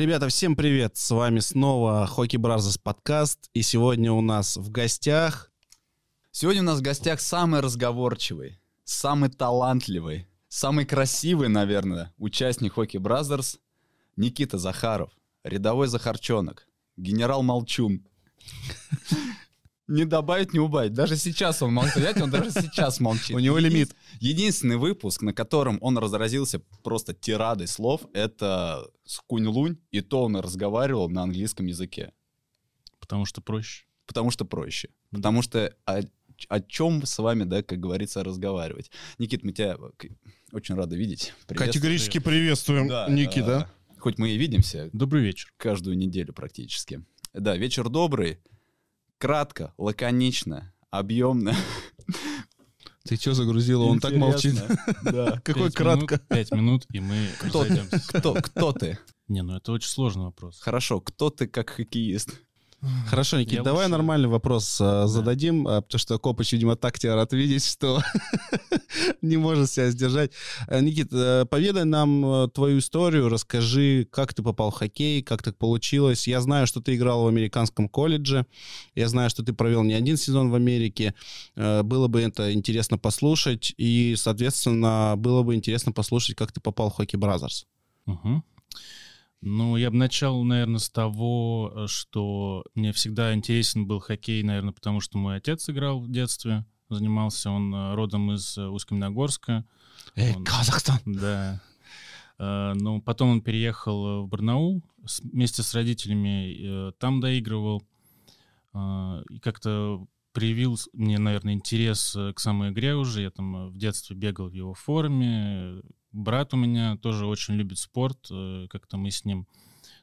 Ребята, всем привет! С вами снова Hockey Brothers подкаст. И сегодня у нас в гостях... Сегодня у нас в гостях самый разговорчивый, самый талантливый, самый красивый, наверное, участник Hockey Brothers Никита Захаров, рядовой Захарчонок, генерал Молчун. Не добавить, не убавить. Даже сейчас он молчит. Он даже сейчас молчит. У него лимит. Единственный выпуск, на котором он разразился просто тирадой слов, это с Кунь-Лунь, и то он разговаривал на английском языке. Потому что проще. Потому что проще. Потому что о, о чем с вами, да, как говорится, разговаривать. Никит, мы тебя очень рады видеть. Категорически приветствуем, да, Никита. Хоть мы и видимся. Добрый вечер. Каждую неделю практически. Да, вечер добрый. Кратко, лаконично, объемно. Ты что загрузила? Он так молчит. Да. Какой кратко? Пять минут, и мы кто, кто, кто ты? Не, ну это очень сложный вопрос. Хорошо, кто ты как хоккеист? Хорошо, Никит, я давай лучше... нормальный вопрос да. зададим, а, потому что Копыч, видимо, так тебя рад видеть, что не может себя сдержать. Э, Никит, э, поведай нам э, твою историю, расскажи, как ты попал в хоккей, как так получилось. Я знаю, что ты играл в американском колледже, я знаю, что ты провел не один сезон в Америке. Было бы это интересно послушать, и, соответственно, было бы интересно послушать, как ты попал в Hockey Brothers. Угу. Ну, я бы начал, наверное, с того, э, что мне всегда интересен был хоккей, наверное, потому что мой отец играл в детстве, занимался он э, родом из э, Усть-Каменогорска. Эй, он, Казахстан! Да. Но потом он переехал в Барнаул вместе с родителями, там доигрывал. И как-то привил мне, наверное, интерес к самой игре уже. Я там в детстве бегал в его форме, Брат у меня тоже очень любит спорт. Э, как-то мы с ним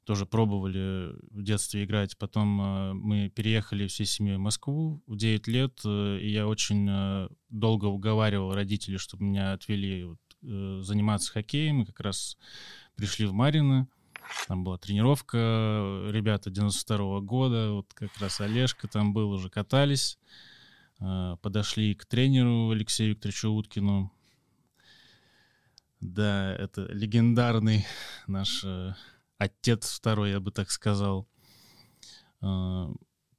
тоже пробовали в детстве играть. Потом э, мы переехали всей семьей в Москву в 9 лет, э, и я очень долго уговаривал родителей, чтобы меня отвели заниматься хоккеем. Мы как раз пришли в Марино. Там была тренировка, ребята 92 -го года, вот как раз Олежка там был, уже катались. Подошли к тренеру Алексею Викторовичу Уткину, да, это легендарный наш э, отец второй, я бы так сказал. Э,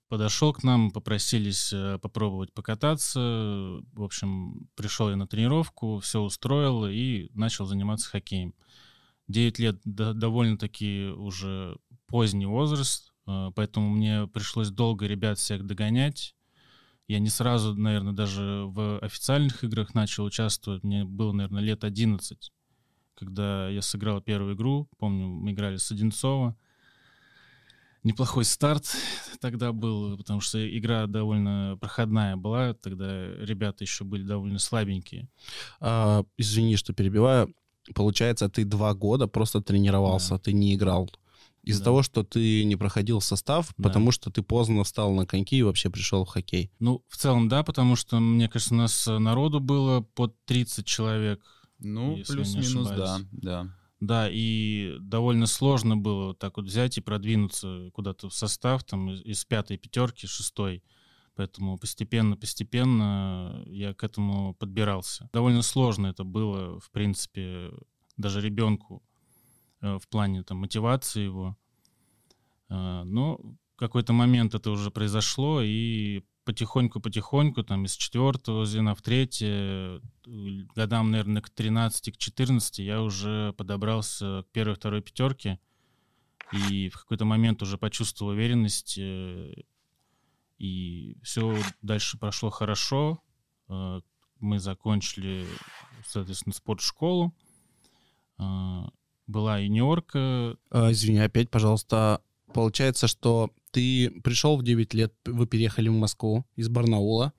подошел к нам, попросились э, попробовать покататься. В общем, пришел я на тренировку, все устроил и начал заниматься хоккеем. 9 лет да, довольно-таки уже поздний возраст, э, поэтому мне пришлось долго ребят всех догонять. Я не сразу, наверное, даже в официальных играх начал участвовать. Мне было, наверное, лет 11, когда я сыграл первую игру. Помню, мы играли с Одинцова. Неплохой старт тогда был, потому что игра довольно проходная была. Тогда ребята еще были довольно слабенькие. А, извини, что перебиваю. Получается, ты два года просто тренировался, да. ты не играл. Из-за да. того, что ты не проходил состав, да. потому что ты поздно встал на коньки и вообще пришел в хоккей. Ну, в целом, да, потому что, мне кажется, у нас народу было под 30 человек. Ну, плюс-минус, да, да. Да, и довольно сложно было так вот взять и продвинуться куда-то в состав, там, из, из пятой пятерки, шестой. Поэтому постепенно-постепенно я к этому подбирался. Довольно сложно это было, в принципе, даже ребенку Э, в плане там, мотивации его. Э, но какой-то момент это уже произошло, и потихоньку-потихоньку, там, из четвертого звена в третье, годам, наверное, к 13, к 14 я уже подобрался к первой-второй пятерке, и в какой-то момент уже почувствовал уверенность, э, и все дальше прошло хорошо. Мы закончили, соответственно, спортшколу была юниорка. А, извини, опять, пожалуйста. Получается, что ты пришел в 9 лет, вы переехали в Москву из Барнаула,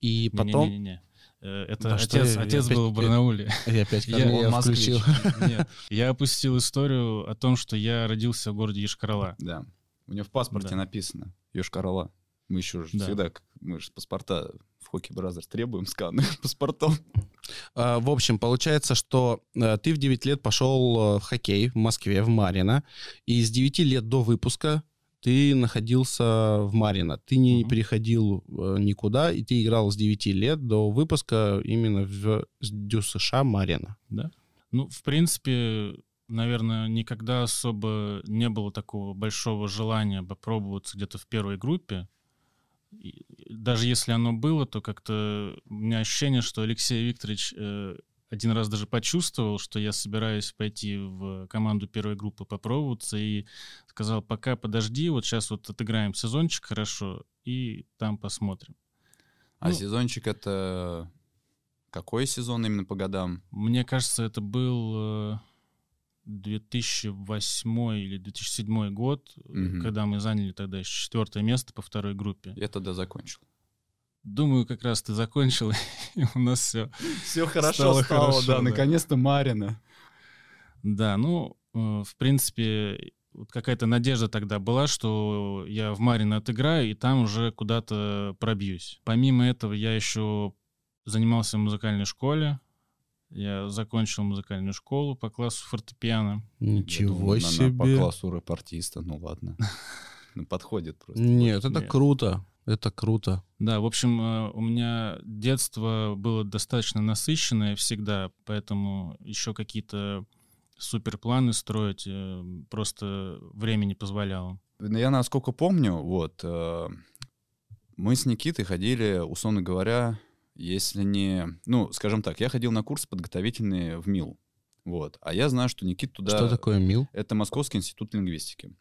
и потом... Не-не-не. Э, это да отец, что, отец я был опять, в Барнауле. Я опять я, я включил. Нет, я опустил историю о том, что я родился в городе Йошкар-Ола. Да. У него в паспорте да. написано Йошкар-Ола. Мы еще же да. всегда, мы же паспорта в Hockey Brothers требуем сканы паспортов. А, в общем, получается, что э, ты в 9 лет пошел э, в хоккей в Москве, в Марьино, и с 9 лет до выпуска ты находился в Марино. Ты не uh-huh. переходил э, никуда, и ты играл с 9 лет до выпуска именно в ДЮСШ Марино. Да. Ну, в принципе, наверное, никогда особо не было такого большого желания попробоваться где-то в первой группе. Даже если оно было, то как-то у меня ощущение, что Алексей Викторович э, один раз даже почувствовал, что я собираюсь пойти в команду первой группы попробоваться, и сказал, пока подожди, вот сейчас вот отыграем сезончик хорошо, и там посмотрим. А ну, сезончик это какой сезон именно по годам? Мне кажется, это был 2008 э, или 2007 год, угу. когда мы заняли тогда еще четвертое место по второй группе. Я тогда закончил. Думаю, как раз ты закончил, и у нас все Все хорошо стало, стало хорошо, да, да. наконец-то Марина. Да, ну, э, в принципе, вот какая-то надежда тогда была, что я в Марина отыграю, и там уже куда-то пробьюсь. Помимо этого, я еще занимался в музыкальной школе. Я закончил музыкальную школу по классу фортепиано. Ничего думаю, себе. По классу рэп-артиста, ну ладно. Ну, подходит просто. Нет, это круто. Это круто. Да, в общем, э, у меня детство было достаточно насыщенное всегда, поэтому еще какие-то суперпланы строить э, просто время не позволяло. Я насколько помню, вот, э, мы с Никитой ходили, условно говоря, если не... Ну, скажем так, я ходил на курсы подготовительные в МИЛ. Вот. А я знаю, что Никит туда... Что такое МИЛ? Это Московский институт лингвистики.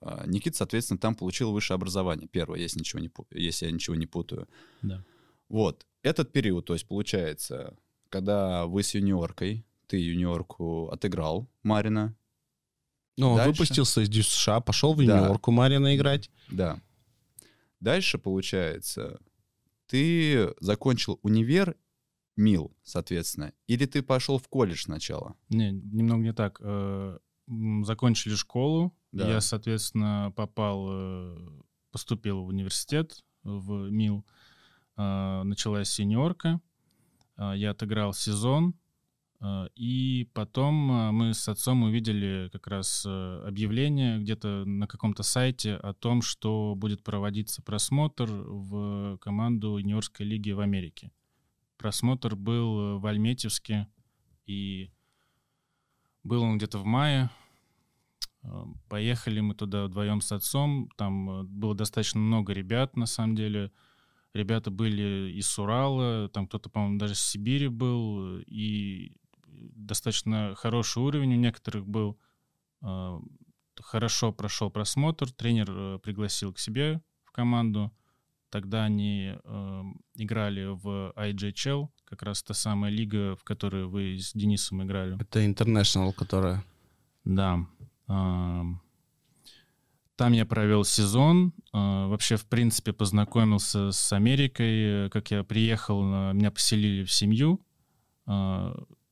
А, Никита, соответственно, там получил высшее образование. Первое, если, ничего не, если я ничего не путаю. Да. Вот. Этот период, то есть получается, когда вы с юниоркой, ты юниорку отыграл, Марина. Ну, он Дальше... выпустился из США, пошел в юниорку да. Марина играть. Да. Дальше, получается, ты закончил универ, МИЛ, соответственно, или ты пошел в колледж сначала? Не, немного не так. Э, закончили школу, да. я, соответственно, попал, э, поступил в университет, в МИЛ, э, началась сеньорка, я отыграл сезон, и потом мы с отцом увидели как раз объявление где-то на каком-то сайте о том, что будет проводиться просмотр в команду юниорской лиги в Америке. Просмотр был в Альметьевске, и был он где-то в мае. Э, поехали мы туда вдвоем с отцом. Там э, было достаточно много ребят, на самом деле. Ребята были из Урала, там кто-то, по-моему, даже с Сибири был. И достаточно хороший уровень у некоторых был. Э, хорошо прошел просмотр. Тренер пригласил к себе в команду. Тогда они э, играли в IJHL, как раз та самая лига, в которой вы с Денисом играли. Это International, которая... Да. Э, там я провел сезон. Э, вообще, в принципе, познакомился с Америкой. Как я приехал, меня поселили в семью.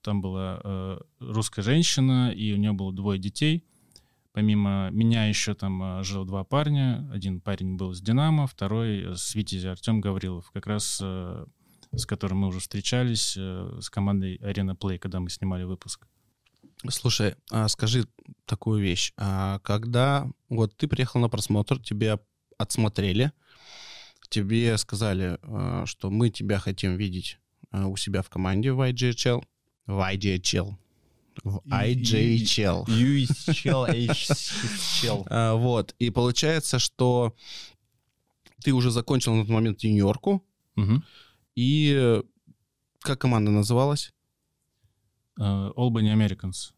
Э, там была э, русская женщина, и у нее было двое детей. Помимо меня еще там а, жил два парня. Один парень был с «Динамо», второй с «Витязи» Артем Гаврилов, как раз э, с которым мы уже встречались, э, с командой «Арена Плей», когда мы снимали выпуск. Слушай, а скажи такую вещь. А когда вот ты приехал на просмотр, тебя отсмотрели, тебе сказали, э, что мы тебя хотим видеть у себя в команде в IGHL, в IGHL, в IJHL. UHL. А, вот. И получается, что ты уже закончил на тот момент юниорку. И как команда называлась? Uh, Albany Americans.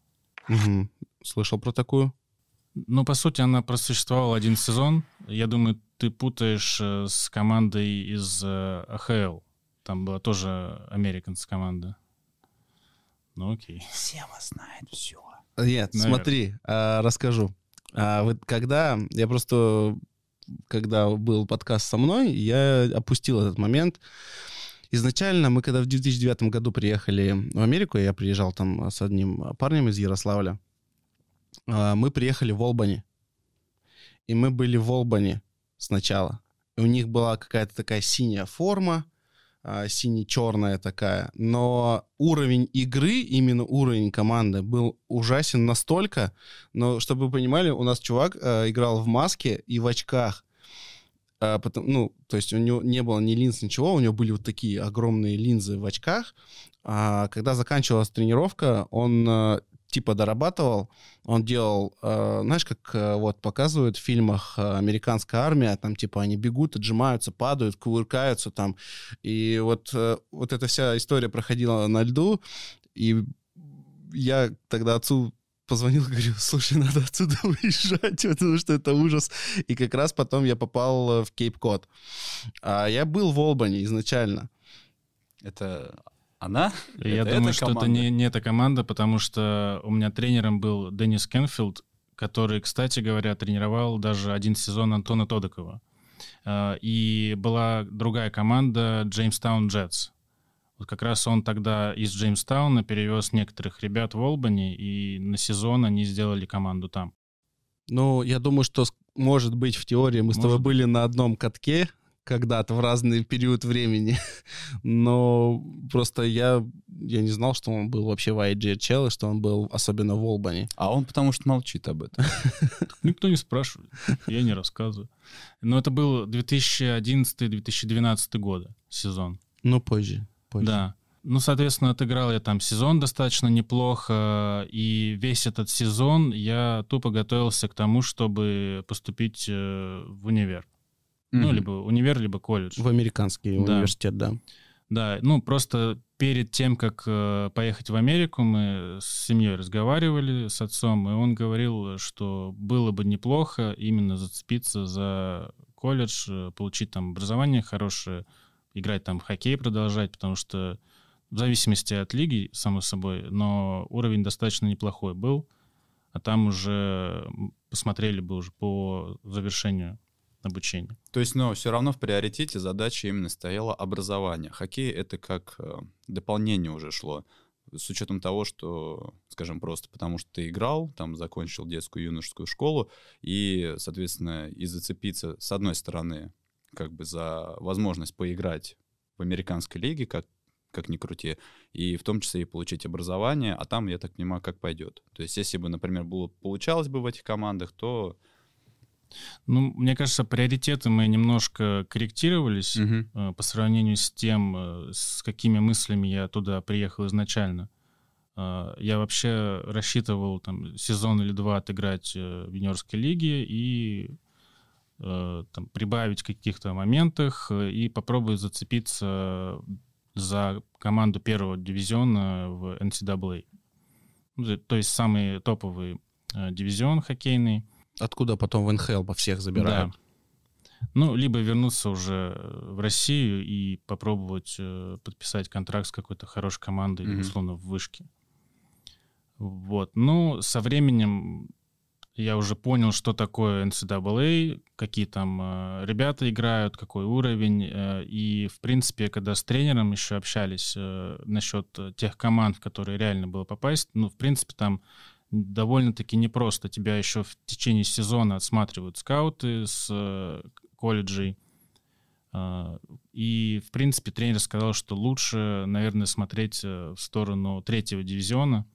Угу. Слышал про такую? Ну, по сути, она просуществовала один сезон. Я думаю, ты путаешь э, с командой из э, АХЛ. Там была тоже Americans команда. Ну окей. Сева знает все. Нет, Наверное. смотри, а, расскажу. А, вот когда я просто, когда был подкаст со мной, я опустил этот момент. Изначально мы, когда в 2009 году приехали в Америку, я приезжал там с одним парнем из Ярославля, а, мы приехали в Олбани. И мы были в Олбани сначала. И у них была какая-то такая синяя форма, сине-черная такая, но уровень игры, именно уровень команды был ужасен настолько, но чтобы вы понимали, у нас чувак э, играл в маске и в очках, э, потом, ну, то есть у него не было ни линз, ничего, у него были вот такие огромные линзы в очках, а когда заканчивалась тренировка, он э, типа дорабатывал, он делал, э, знаешь, как э, вот показывают в фильмах э, американская армия, там типа они бегут, отжимаются, падают, кувыркаются там, и вот, э, вот эта вся история проходила на льду, и я тогда отцу позвонил, говорю, слушай, надо отсюда уезжать, потому что это ужас. И как раз потом я попал в Кейп-Код. А я был в Олбани изначально. Это она? Я это, думаю, это что это не, не эта команда, потому что у меня тренером был Деннис Кенфилд, который, кстати говоря, тренировал даже один сезон Антона Тодокова. А, и была другая команда Джеймстаун Джетс. Вот как раз он тогда из Джеймстауна перевез некоторых ребят в Олбани, и на сезон они сделали команду там. Ну, я думаю, что, может быть, в теории мы может... с тобой были на одном катке, когда-то в разный период времени. Но просто я, я не знал, что он был вообще в IGHL, и что он был особенно в Олбани. А он потому что молчит об этом. Никто не спрашивает, я не рассказываю. Но это был 2011-2012 года сезон. Ну, позже, позже. Да. Ну, соответственно, отыграл я там сезон достаточно неплохо, и весь этот сезон я тупо готовился к тому, чтобы поступить э, в универ. Mm-hmm. Ну, либо универ, либо колледж. В американский да. университет, да. Да, ну просто перед тем, как э, поехать в Америку, мы с семьей разговаривали с отцом, и он говорил, что было бы неплохо именно зацепиться за колледж, э, получить там образование хорошее, играть там в хоккей, продолжать, потому что в зависимости от лиги, само собой, но уровень достаточно неплохой был, а там уже посмотрели бы уже по завершению обучения. То есть, но все равно в приоритете задача именно стояла образование. Хоккей — это как э, дополнение уже шло. С учетом того, что, скажем просто, потому что ты играл, там закончил детскую юношескую школу, и, соответственно, и зацепиться, с одной стороны, как бы за возможность поиграть в американской лиге, как как ни крути, и в том числе и получить образование, а там, я так понимаю, как пойдет. То есть, если бы, например, было, получалось бы в этих командах, то ну, мне кажется, приоритеты мы немножко корректировались угу. по сравнению с тем, э, с какими мыслями я туда приехал изначально. Э, я вообще рассчитывал там сезон или два отыграть в юниорской лиге и там, прибавить в каких-то моментах и попробовать зацепиться за команду первого дивизиона в NCAA. Ну, то есть самый топовый дивизион хоккейный. Откуда потом в НХЛ по всех забирают? Да. Ну, либо вернуться уже в Россию и попробовать э, подписать контракт с какой-то хорошей командой, mm-hmm. условно, в вышке. Вот. Ну, со временем я уже понял, что такое NCAA, какие там э, ребята играют, какой уровень. Э, и, в принципе, когда с тренером еще общались э, насчет тех команд, в которые реально было попасть, ну, в принципе, там довольно-таки непросто. Тебя еще в течение сезона отсматривают скауты с э, колледжей. Э, и, в принципе, тренер сказал, что лучше, наверное, смотреть э, в сторону третьего дивизиона.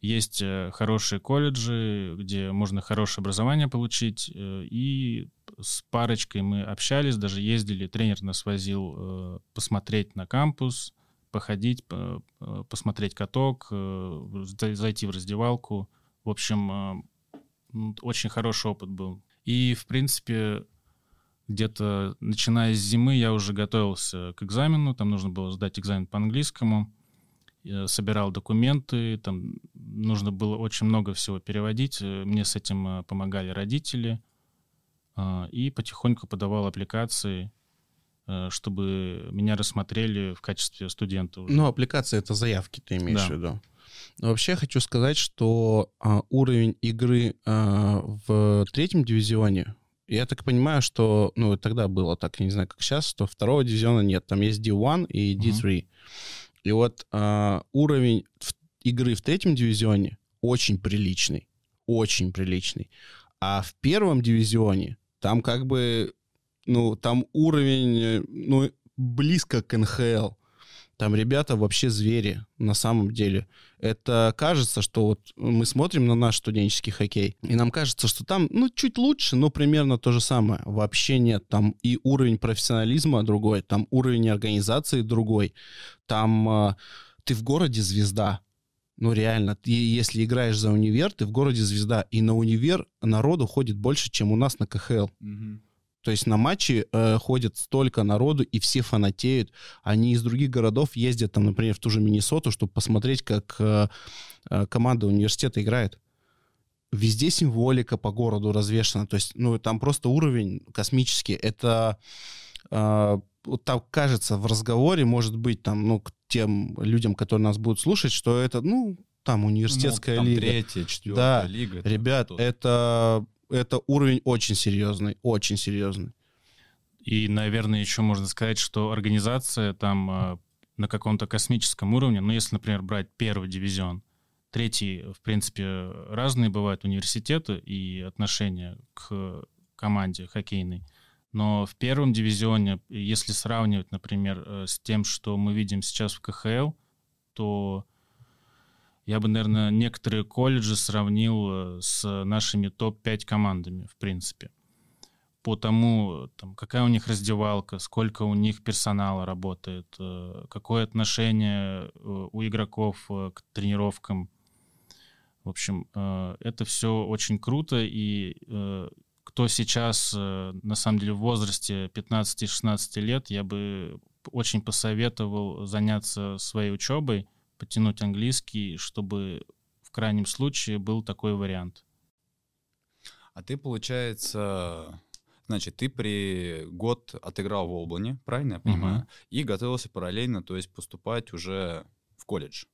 Есть э, хорошие колледжи, где можно хорошее образование получить. Э, и с парочкой мы общались, даже ездили, тренер нас возил посмотреть на кампус, походить, посмотреть каток, э, зайти в раздевалку. В общем, э, очень хороший опыт был. И, в принципе, где-то начиная с зимы я уже готовился к экзамену. Там нужно было сдать экзамен по английскому. Я собирал документы, там нужно было очень много всего переводить. Мне с этим помогали родители. И потихоньку подавал аппликации Э, чтобы меня рассмотрели в качестве студента. Уже. Ну, аппликация — это заявки, ты имеешь да. в виду. Но вообще хочу сказать, что а, уровень игры а, в третьем дивизионе, я так понимаю, что, ну, тогда было так, я не знаю, как сейчас, что второго дивизиона нет. Там есть D1 и D3. Mm-hmm. И вот а, уровень в, игры в третьем дивизионе очень приличный. Очень приличный. А в первом дивизионе там как бы ну, там уровень, э, ну, близко к НХЛ. Там ребята вообще звери, на самом деле. Это кажется, что вот мы смотрим на наш студенческий хоккей, и нам кажется, что там, ну, чуть лучше, но примерно то же самое. Вообще нет. Там и уровень профессионализма другой, там уровень организации другой. Там э, ты в городе звезда. Ну, реально, ты, если играешь за универ, ты в городе звезда, и на универ народу ходит больше, чем у нас на КХЛ. Мгм. То есть на матчи э, ходит столько народу, и все фанатеют. Они из других городов ездят, там, например, в ту же Миннесоту, чтобы посмотреть, как э, э, команда университета играет. Везде символика по городу развешена. То есть, ну, там просто уровень космический. Это э, вот так кажется в разговоре, может быть, там, ну, к тем людям, которые нас будут слушать, что это, ну, там университетская Ну, там лига. третья, четвертая Да, лига. это Ребят, кто-то. это, это уровень очень серьезный, очень серьезный. И, наверное, еще можно сказать, что организация там э, на каком-то космическом уровне, ну, если, например, брать первый дивизион, третий, в принципе, разные бывают университеты и отношения к команде хоккейной. Но в первом дивизионе, если сравнивать, например, э, с тем, что мы видим сейчас в КХЛ, то я бы, наверное, некоторые колледжи сравнил э, с нашими топ-5 командами, в принципе. По тому, там, какая у них раздевалка, сколько у них персонала работает, э, какое отношение э, у игроков к тренировкам. В общем, это все очень круто, и кто сейчас, на самом деле, в возрасте 15-16 лет, я бы очень посоветовал заняться своей учебой, подтянуть английский, чтобы в крайнем случае был такой вариант. А ты, получается, значит, ты при год отыграл в Олбане, правильно я понимаю? Мгм. И готовился параллельно, то есть поступать уже в колледж.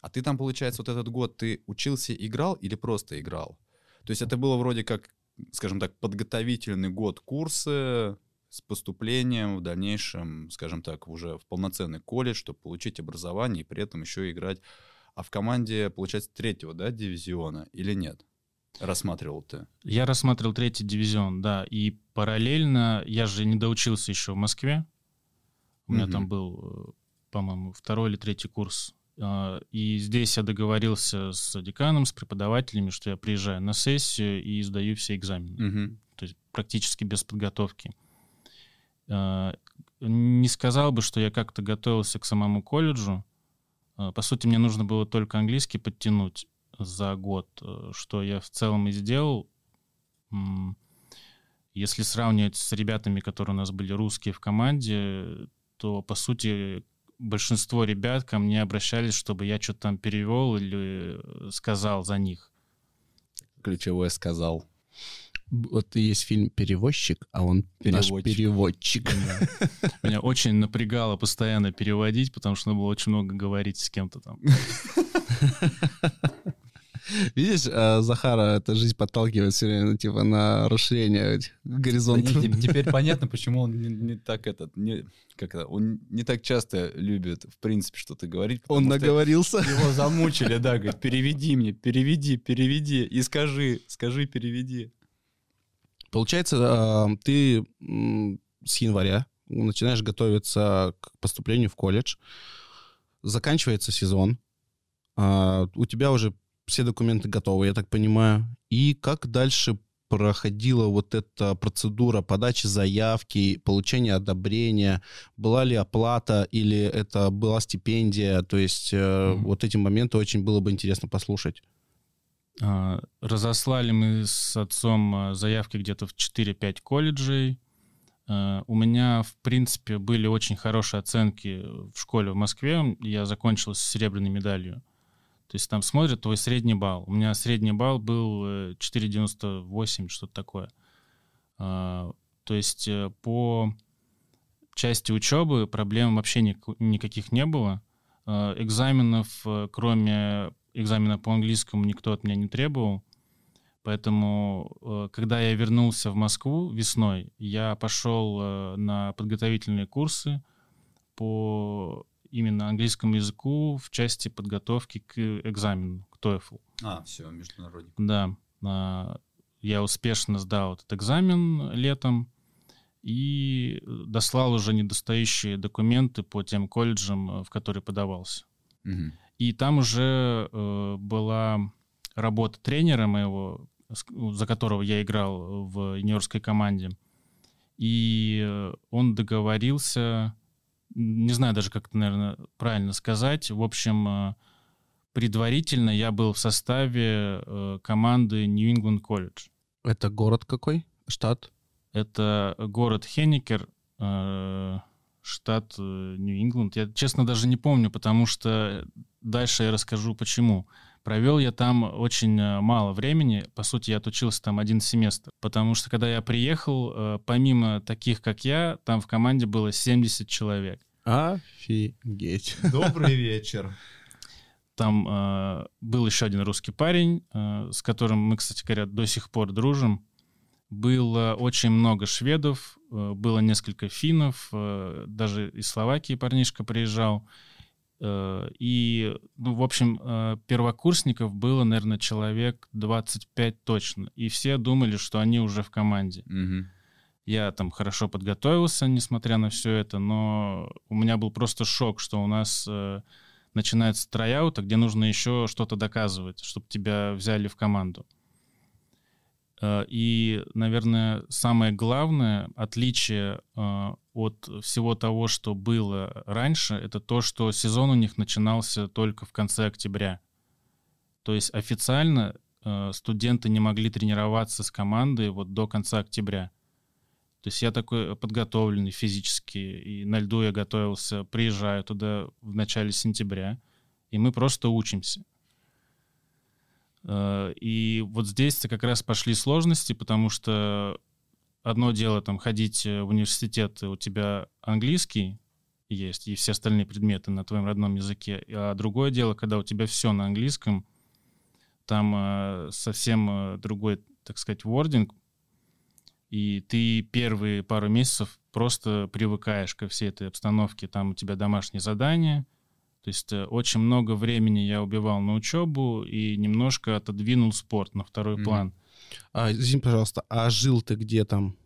А ты там, получается, вот этот год ты учился, играл или просто играл? То есть это было вроде как, скажем так, подготовительный год курсы с поступлением в дальнейшем, скажем так, уже в полноценный колледж, чтобы получить образование и при этом еще играть. А в команде, получается, третьего, да, дивизиона или нет? Рассматривал ты? Я рассматривал третий дивизион, да, и параллельно я же не доучился еще в Москве. У меня Мгм. там был, э, по-моему, второй или третий курс. А, И здесь я договорился с деканом, с преподавателями, что я приезжаю на сессию и сдаю все экзамены. Мгм. То есть практически без подготовки. А, Не сказал бы, что я как-то готовился к самому колледжу. А, По сути, мне нужно было только английский подтянуть за год, э, что я в целом и сделал. Если сравнивать с ребятами, которые у нас были русские в команде, то, по сути, большинство ребят ко мне обращались, чтобы я что-то там перевел или э, сказал за них. Ключевое сказал. Вот есть фильм «Перевозчик», а он наш Переводчик. переводчик. Меня очень напрягало постоянно переводить, потому что надо было очень много говорить с кем-то там. Видишь, э, Захара, эта жизнь подталкивает все время, ну, типа, на расширение этих горизонтов. Да теперь понятно, почему он не, не так этот, не, как это, он не так часто любит, в принципе, что-то говорить. Он наговорился. Его замучили, да, говорит, переведи мне, переведи, переведи, и скажи, скажи, переведи. Получается, э, ты с января начинаешь готовиться к поступлению в колледж, заканчивается сезон, а, у тебя уже все документы готовы, я так понимаю. И как дальше проходила вот эта процедура подачи заявки, получения одобрения? Была ли оплата или это была стипендия? То есть э, Мгм. вот эти моменты очень было бы интересно послушать. А, Разослали мы с отцом а, заявки где-то в 4-5 колледжей. А, У меня, в принципе, были очень хорошие оценки в школе в Москве. Я закончил с серебряной медалью. То есть там смотрят твой средний балл. У меня средний балл был э, 4,98, что-то такое. То есть э, по части учебы проблем вообще ник- никаких не было. Э, Экзаменов, э, кроме экзамена по английскому, никто от меня не требовал. Поэтому, э, когда я вернулся в Москву весной, я пошел э, на подготовительные курсы по именно английскому языку в части подготовки к экзамену, к TOEFL. А, все, международник. Да, я успешно сдал этот экзамен летом и дослал уже недостающие документы по тем колледжам, э, в которые подавался. Мгм. И там уже э, была работа тренера моего, за которого я играл в юниорской команде. И э, он договорился, не знаю даже, как это, наверное, правильно сказать. В общем, э, предварительно я был в составе э, команды New England College. Это город какой? Штат? Это город Хенникер, штат э, Нью-Ингланд. Я, честно, даже не помню, потому что дальше я расскажу, почему. Провел я там очень э, мало времени. По сути, я отучился там один семестр. Потому что, когда я приехал, э, помимо таких, как я, там в команде было 70 человек. Офигеть. Добрый вечер. Там э, был еще один русский парень, э, с которым мы, кстати говоря, до сих пор дружим. Было очень много шведов, было несколько финнов, э, даже из Словакии парнишка приезжал. Э, и, ну, в общем, первокурсников было, наверное, человек 25 точно. И все думали, что они уже в команде. Угу. Я там хорошо подготовился, несмотря на все это, но у меня был просто шок, что у нас начинается трайаут, где нужно еще что-то доказывать, чтобы тебя взяли в команду. Э, и, наверное, самое главное отличие э, от всего того, что было раньше, это то, что сезон у них начинался только в конце октября. То есть официально э, студенты не могли тренироваться с командой вот до конца октября. То есть я такой подготовленный физически, и на льду я готовился, приезжаю туда в начале сентября, и мы просто учимся. Э, и вот здесь-то как раз пошли сложности, потому что одно дело там ходить в университет, у тебя английский есть, и все остальные предметы на твоем родном языке, а другое дело, когда у тебя все на английском, там э, совсем э, другой, так сказать, вординг, и ты первые пару месяцев просто привыкаешь ко всей этой обстановке. Там у тебя домашние задания — то есть э, очень много времени я убивал на учебу и немножко отодвинул спорт на второй mm-hmm. план. А, извини, пожалуйста, а жил ты где там?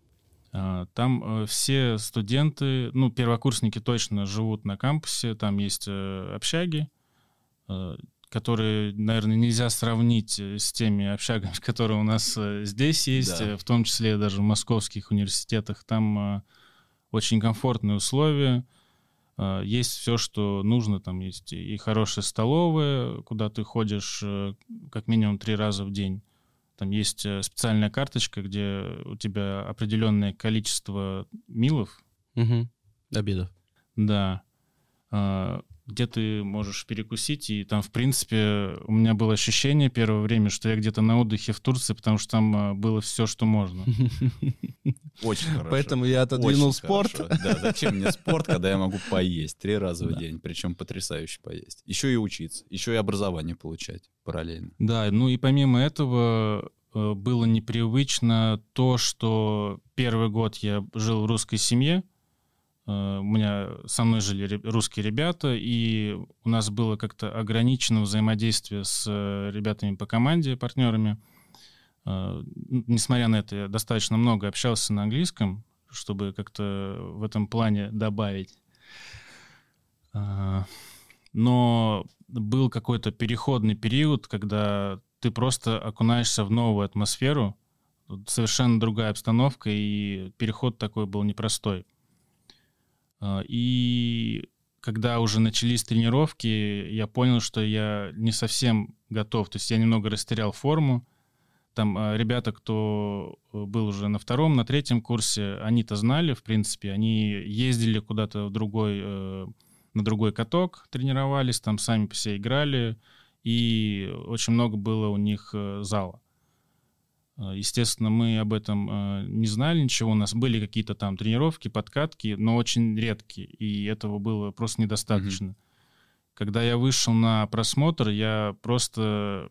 А, там э, все студенты, ну, первокурсники точно живут на кампусе, там есть э, общаги, которые, наверное, нельзя сравнить с теми общагами, которые у нас здесь есть, да. в том числе даже в московских университетах. Там очень комфортные условия, есть все, что нужно, там есть и хорошая столовая, куда ты ходишь э, как минимум три раза в день. Там есть э, специальная карточка, где у тебя определенное количество милов. Угу. Обедов. Да. Где ты можешь перекусить, и там, в принципе, у меня было ощущение первое время, что я где-то на отдыхе в Турции, потому что там а, было все, что можно. Очень хорошо. Поэтому я отодвинул Очень спорт. Хорошо. Да, зачем мне спорт, когда я могу поесть три раза в день, причем потрясающе поесть. Еще и учиться, еще и образование получать параллельно. Да, ну и помимо этого э, было непривычно то, что первый год я жил в русской семье, у меня со мной жили русские ребята, и у нас было как-то ограничено взаимодействие с э, ребятами по команде, партнерами. Э, несмотря на это, я достаточно много общался на английском, чтобы как-то в этом плане добавить. Но был какой-то переходный период, когда ты просто окунаешься в новую атмосферу, совершенно другая обстановка, и переход такой был непростой. А, и когда уже начались тренировки, я понял, что я не совсем готов. То есть я немного растерял форму. Там а, ребята, кто э, был уже на втором, на третьем курсе, они-то знали, в принципе, они ездили куда-то в другой, э, на другой каток, тренировались, там сами себе играли, и очень много было у них э, зала. Э, естественно, мы об этом э, не знали ничего. У нас были какие-то там тренировки, подкатки, но очень редкие, и этого было просто недостаточно. Mm-hmm. Когда я вышел на просмотр, я просто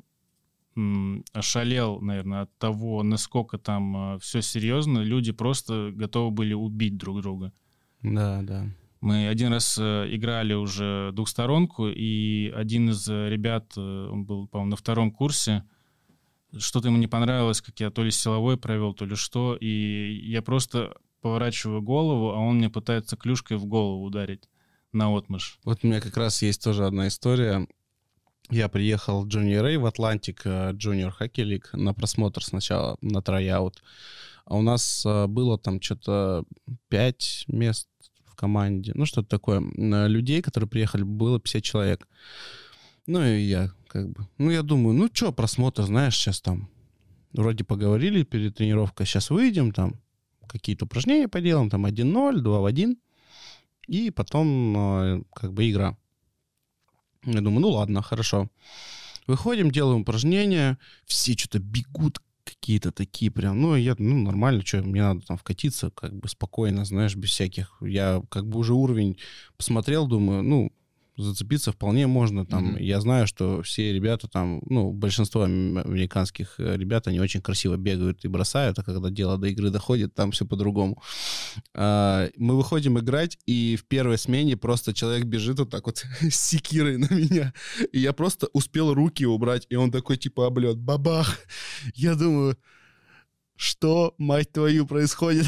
ошалел, наверное, от того, насколько там э, все серьезно. Люди просто готовы были убить друг друга. Да, да. Мы один раз играли уже двухсторонку, и один из ребят, он был, по-моему, на втором курсе, что-то ему не понравилось, как я то ли силовой провел, то ли что, и я просто поворачиваю голову, а он мне пытается клюшкой в голову ударить на отмашь. Вот у меня как раз есть тоже одна история. Я приехал в Junior A в Atlantic э, Junior Hockey League на просмотр сначала, на tryout. А у нас э, было там что-то пять мест в команде. Ну, что-то такое. Людей, которые приехали, было 50 человек. Ну и я как бы... Ну я думаю, ну что, просмотр, знаешь, сейчас там вроде поговорили перед тренировкой, сейчас выйдем там, какие-то упражнения поделаем, там 1-0, 2 в 1, и потом э, как бы игра. Я думаю, ну ладно, хорошо. Выходим, делаем упражнения, все что-то бегут, какие-то такие прям, ну, я, ну, нормально, что, мне надо там вкатиться, как бы спокойно, знаешь, без всяких, я как бы уже уровень посмотрел, думаю, ну, зацепиться вполне можно. Там, mm-hmm. Я знаю, что все ребята там, ну, большинство американских э, ребят, они очень красиво бегают и бросают, а когда дело до игры доходит, там все по-другому. А, мы выходим играть, и в первой смене просто человек бежит вот так вот с секирой на меня. И я просто успел руки убрать, и он такой типа облет, бабах. Я думаю, что, мать твою, происходит?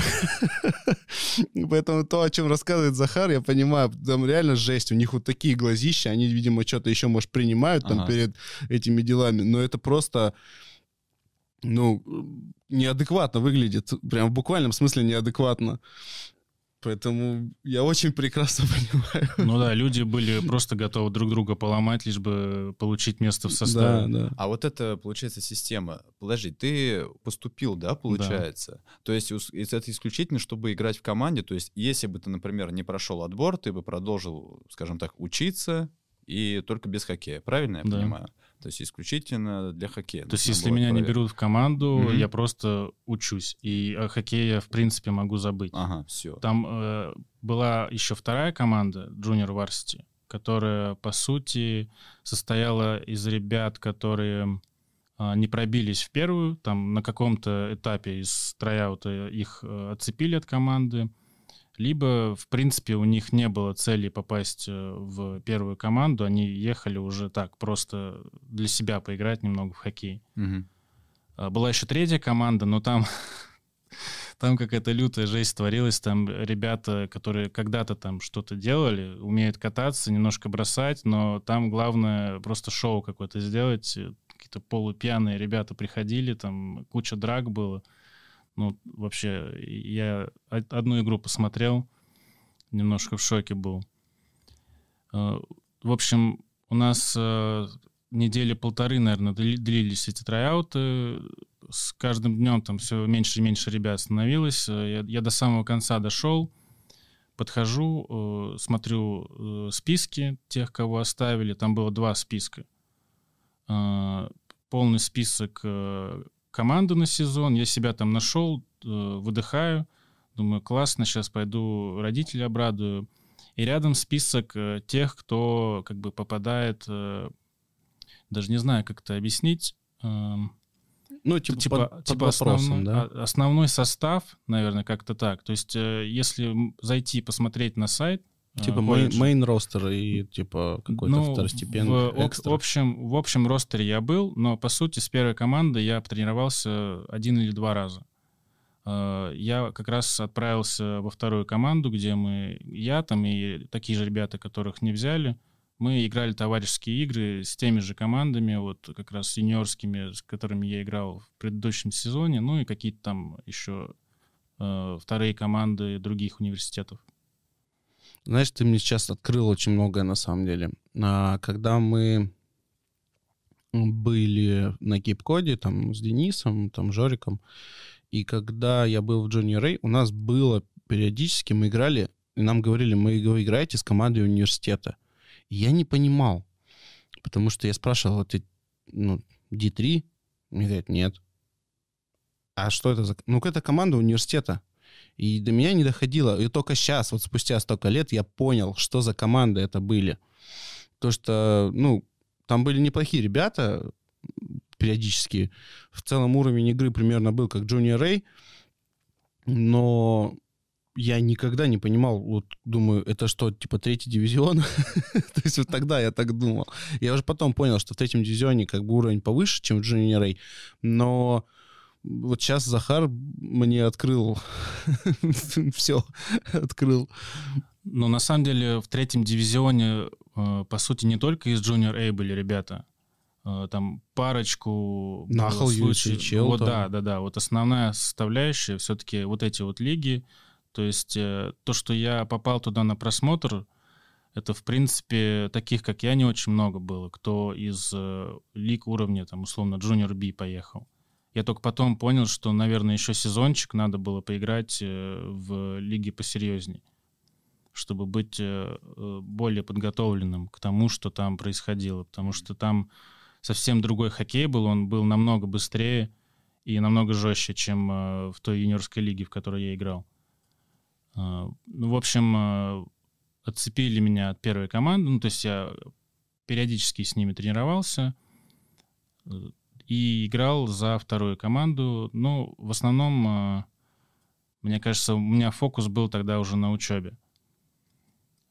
Поэтому то, о чем рассказывает Захар, я понимаю, там реально жесть. У них вот такие глазища, они, видимо, что-то еще, может, принимают там ага. перед этими делами, но это просто, ну, неадекватно выглядит. Прям в буквальном смысле неадекватно. Поэтому я очень прекрасно понимаю. Ну да, люди были просто готовы друг друга поломать, лишь бы получить место в составе. Да, да. А вот это, получается, система. Подожди, ты поступил, да, получается? Да. То есть это исключительно, чтобы играть в команде. То есть если бы ты, например, не прошел отбор, ты бы продолжил, скажем так, учиться и только без хоккея. Правильно я да. понимаю? То есть исключительно для хоккея. То есть если меня проверить. не берут в команду, mm-hmm. я просто учусь. И о хоккее я, в принципе, могу забыть. Ага, все. Там э, была еще вторая команда, Junior Varsity, которая, по сути, состояла из ребят, которые э, не пробились в первую. Там на каком-то этапе из трояута их э, отцепили от команды либо, в принципе, у них не было цели попасть э, в первую команду, они ехали уже так, просто для себя поиграть немного в хоккей. Угу. Была еще третья команда, но там, там какая-то лютая жесть творилась, там ребята, которые когда-то там что-то делали, умеют кататься, немножко бросать, но там главное просто шоу какое-то сделать, какие-то полупьяные ребята приходили, там куча драк было. Ну, вообще, я одну игру посмотрел, немножко в шоке был. Э, в общем, у нас э, недели полторы, наверное, длились эти трояуты. С каждым днем там все меньше и меньше ребят становилось. Э, я, я до самого конца дошел, подхожу, смотрю списки тех, кого оставили. Там было два списка. Полный список команду на сезон, я себя там нашел, э, выдыхаю, думаю, классно, сейчас пойду родителей обрадую. И рядом список э, тех, кто как бы попадает, э, даже не знаю, как это объяснить. Эм, ну, типа, типа, под, типа под основной, да? основной состав, наверное, как-то так. То есть, если зайти посмотреть на сайт, Типа мейн ростер и типа какой-то ну, второстепенный в, экстра. в общем, в общем ростере я был, но по сути с первой команды я тренировался один или два раза. А, я как раз отправился во вторую команду, где мы, я там и такие же ребята, которых не взяли, мы играли товарищеские игры с теми же командами, вот как раз сеньорскими, с которыми я играл в предыдущем сезоне, ну и какие-то там еще э, вторые команды других университетов. Знаешь, ты мне сейчас открыл очень многое на самом деле. А, когда мы были на Кейп-Коде, там, с Денисом, там, Жориком, и когда я был в Джонни Рэй, у нас было периодически, мы играли, и нам говорили, мы вы играете с командой университета. И я не понимал, потому что я спрашивал, ты, ну, D3? Мне говорят, нет. А что это за... Ну, это команда университета. И до меня не доходило. И только сейчас, вот спустя столько лет, я понял, что за команды это были. То, что, ну, там были неплохие ребята периодически. В целом уровень игры примерно был как Джуниор Рэй, но я никогда не понимал, вот думаю, это что, типа третий дивизион? То есть вот тогда я так думал. Я уже потом понял, что в третьем дивизионе как бы уровень повыше, чем в Junior Рэй, но вот сейчас Захар мне открыл все, открыл. Но на самом деле в третьем дивизионе, э, по сути, не только из Junior A были ребята. Э, там парочку... Нахал, Чел. Вот, да, да, да. Вот основная составляющая все-таки вот эти вот лиги. То есть э, то, что я попал туда на просмотр, Это, в принципе, таких, как я, не очень много было, кто из лиг уровня, там, условно, Junior B поехал. Я только потом понял, что, наверное, еще сезончик надо было поиграть э, в лиге посерьезней, чтобы быть э, э, более подготовленным к тому, что там происходило. Потому что там совсем другой хоккей был, он был намного быстрее и намного жестче, чем в той юниорской лиге, в которой я играл. Ну, в общем, отцепили меня от первой команды, ну, то есть я периодически с ними тренировался и играл за вторую команду. Ну, в основном, э, мне кажется, у меня фокус был тогда уже на учебе.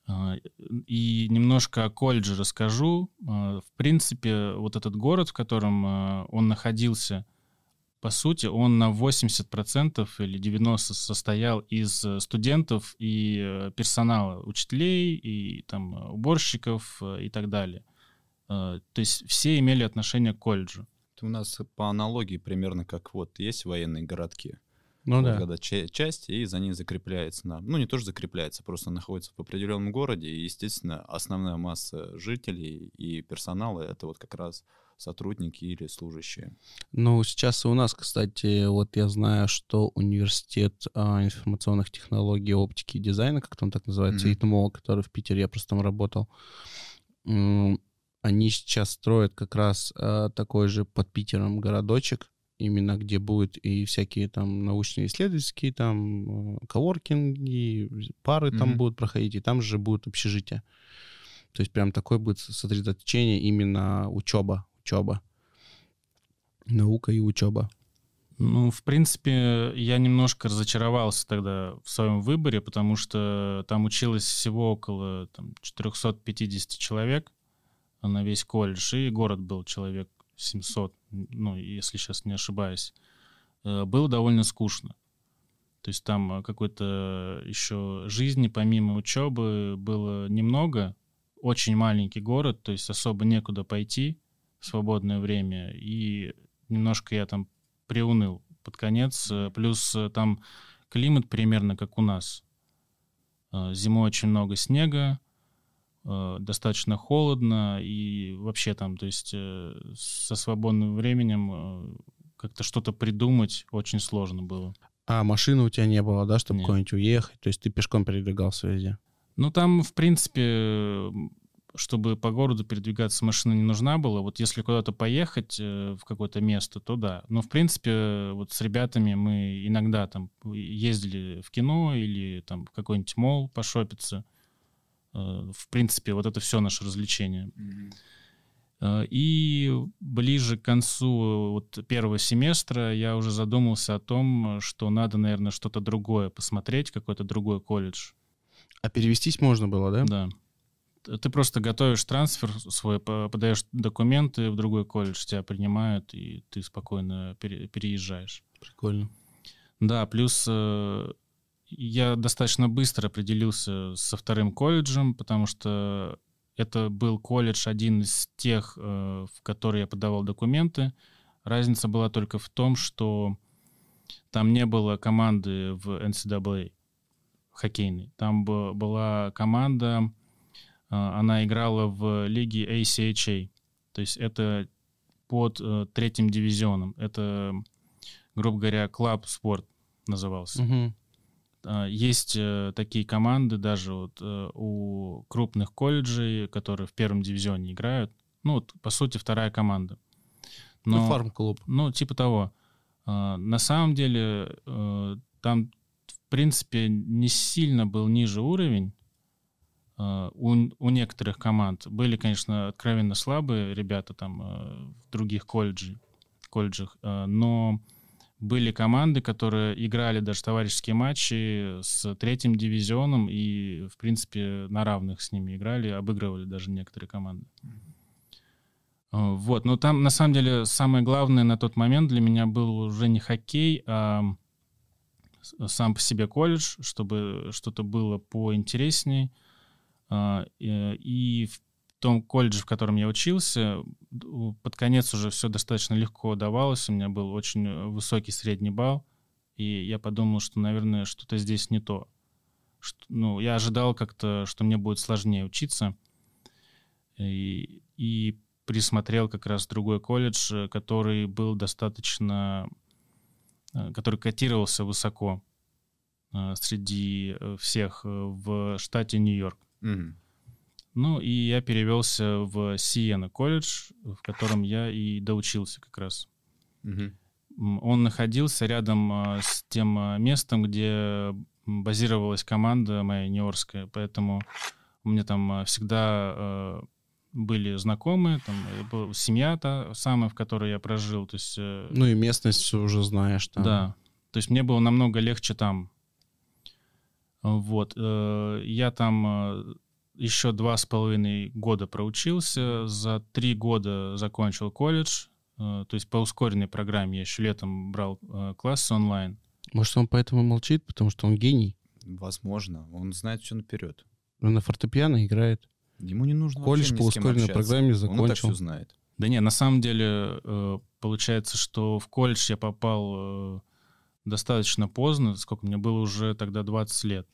Э, и немножко о колледже расскажу. В принципе, вот этот город, в котором он находился, по сути, он на 80% или 90% состоял из э, студентов и э, персонала, учителей и там э, уборщиков и так далее. То есть все имели отношение к колледжу. У нас по аналогии примерно как вот есть военные городки. Ну вот, да. Когда часть, и за ней закрепляется на... Ну, не тоже закрепляется, просто находится в определенном городе, и, естественно, основная масса жителей и персонала — это вот как раз сотрудники или служащие. Ну, сейчас и у нас, кстати, вот я знаю, что университет а, информационных технологий, оптики и дизайна, как там так называется, mm-hmm. ИТМО, который в Питере, я просто там работал, они сейчас строят как раз а, такой же под Питером городочек, именно где будет и всякие там научные исследовательские, там а, коворкинги, пары mm-hmm. там будут проходить, и там же будет общежитие. То есть прям такое будет сосредоточение именно учеба учеба. Наука и учеба. Ну, в принципе, я немножко разочаровался тогда в своем выборе, потому что там училось всего около там, 450 человек на весь колледж, и город был человек 700, ну, если сейчас не ошибаюсь. Э, было довольно скучно. То есть там какой-то еще жизни помимо учебы было немного. Очень маленький город, то есть особо некуда пойти свободное время, и немножко я там приуныл под конец. Э, плюс э, там климат примерно как у нас. Э, зимой очень много снега, достаточно холодно, и вообще там, то есть со свободным временем как-то что-то придумать очень сложно было. А машины у тебя не было, да, чтобы куда-нибудь уехать? То есть ты пешком передвигался везде? Ну, там, в принципе, чтобы по городу передвигаться машина не нужна была. Вот если куда-то поехать э, в какое-то место, то да. Но, в принципе, вот с ребятами мы иногда там ездили в кино или там в какой-нибудь мол пошопиться. Э, в принципе, вот это все наше развлечение. Mm-hmm. И ближе к концу вот первого семестра я уже задумался о том, что надо, наверное, что-то другое посмотреть, какой-то другой колледж. А перевестись можно было, да? Да ты просто готовишь трансфер свой, подаешь документы в другой колледж, тебя принимают, и ты спокойно пере, переезжаешь. Прикольно. Да, плюс э, я достаточно быстро определился со вторым колледжем, потому что это был колледж один из тех, э, в который я подавал документы. Разница была только в том, что там не было команды в NCAA хоккейной. Там была команда а, она играла в лиге ACHA. То есть это под э, третьим дивизионом. Это, грубо говоря, клуб спорт назывался. Угу. Есть э, такие команды даже вот э, у крупных колледжей, которые в первом дивизионе играют. Ну, вот, по сути, вторая команда. Но, ну, фарм-клуб. Ну, типа того. А, на самом деле, там, в принципе, не сильно был ниже уровень, Э, у, у некоторых команд были, конечно, откровенно слабые ребята там э, в других колледжах, колледжах, э, но были команды, которые играли даже товарищеские матчи с третьим дивизионом и, в принципе, на равных с ними играли, обыгрывали даже некоторые команды. Вот, но там, на самом деле, самое главное на тот момент для меня был уже не хоккей, а сам по себе колледж, чтобы что-то было поинтереснее, а, и в том колледже, в котором я учился, под конец уже все достаточно легко давалось. У меня был очень высокий средний балл. И я подумал, что, наверное, что-то здесь не то. Что, ну, я ожидал как-то, что мне будет сложнее учиться. И, и присмотрел как раз другой колледж, который был достаточно... Э, который котировался высоко э, среди всех в штате Нью-Йорк. Мгм. Ну, и я перевелся в Сиена колледж, в котором я и доучился как раз. М, Он находился рядом а, с тем а, местом, где базировалась команда моя нью-йоркская, поэтому у меня там а, всегда были знакомые, там э, была семья та самая, в которой я прожил, то есть э, Ну и местность все уже знаешь. Там. да. То есть мне было намного легче там. Вот. э, Я там еще два с половиной года проучился. За три года закончил колледж. э, То есть по ускоренной программе я еще летом брал э, классы онлайн. Может, он поэтому молчит, потому что он гений. Возможно. Он знает все наперед. Он на фортепиано играет. Ему не нужно Колледж по ускоренной общаться. программе Он и так закончил. все знает. Да нет, на самом деле э, получается, что в колледж я попал достаточно поздно, сколько мне было уже тогда 20 лет.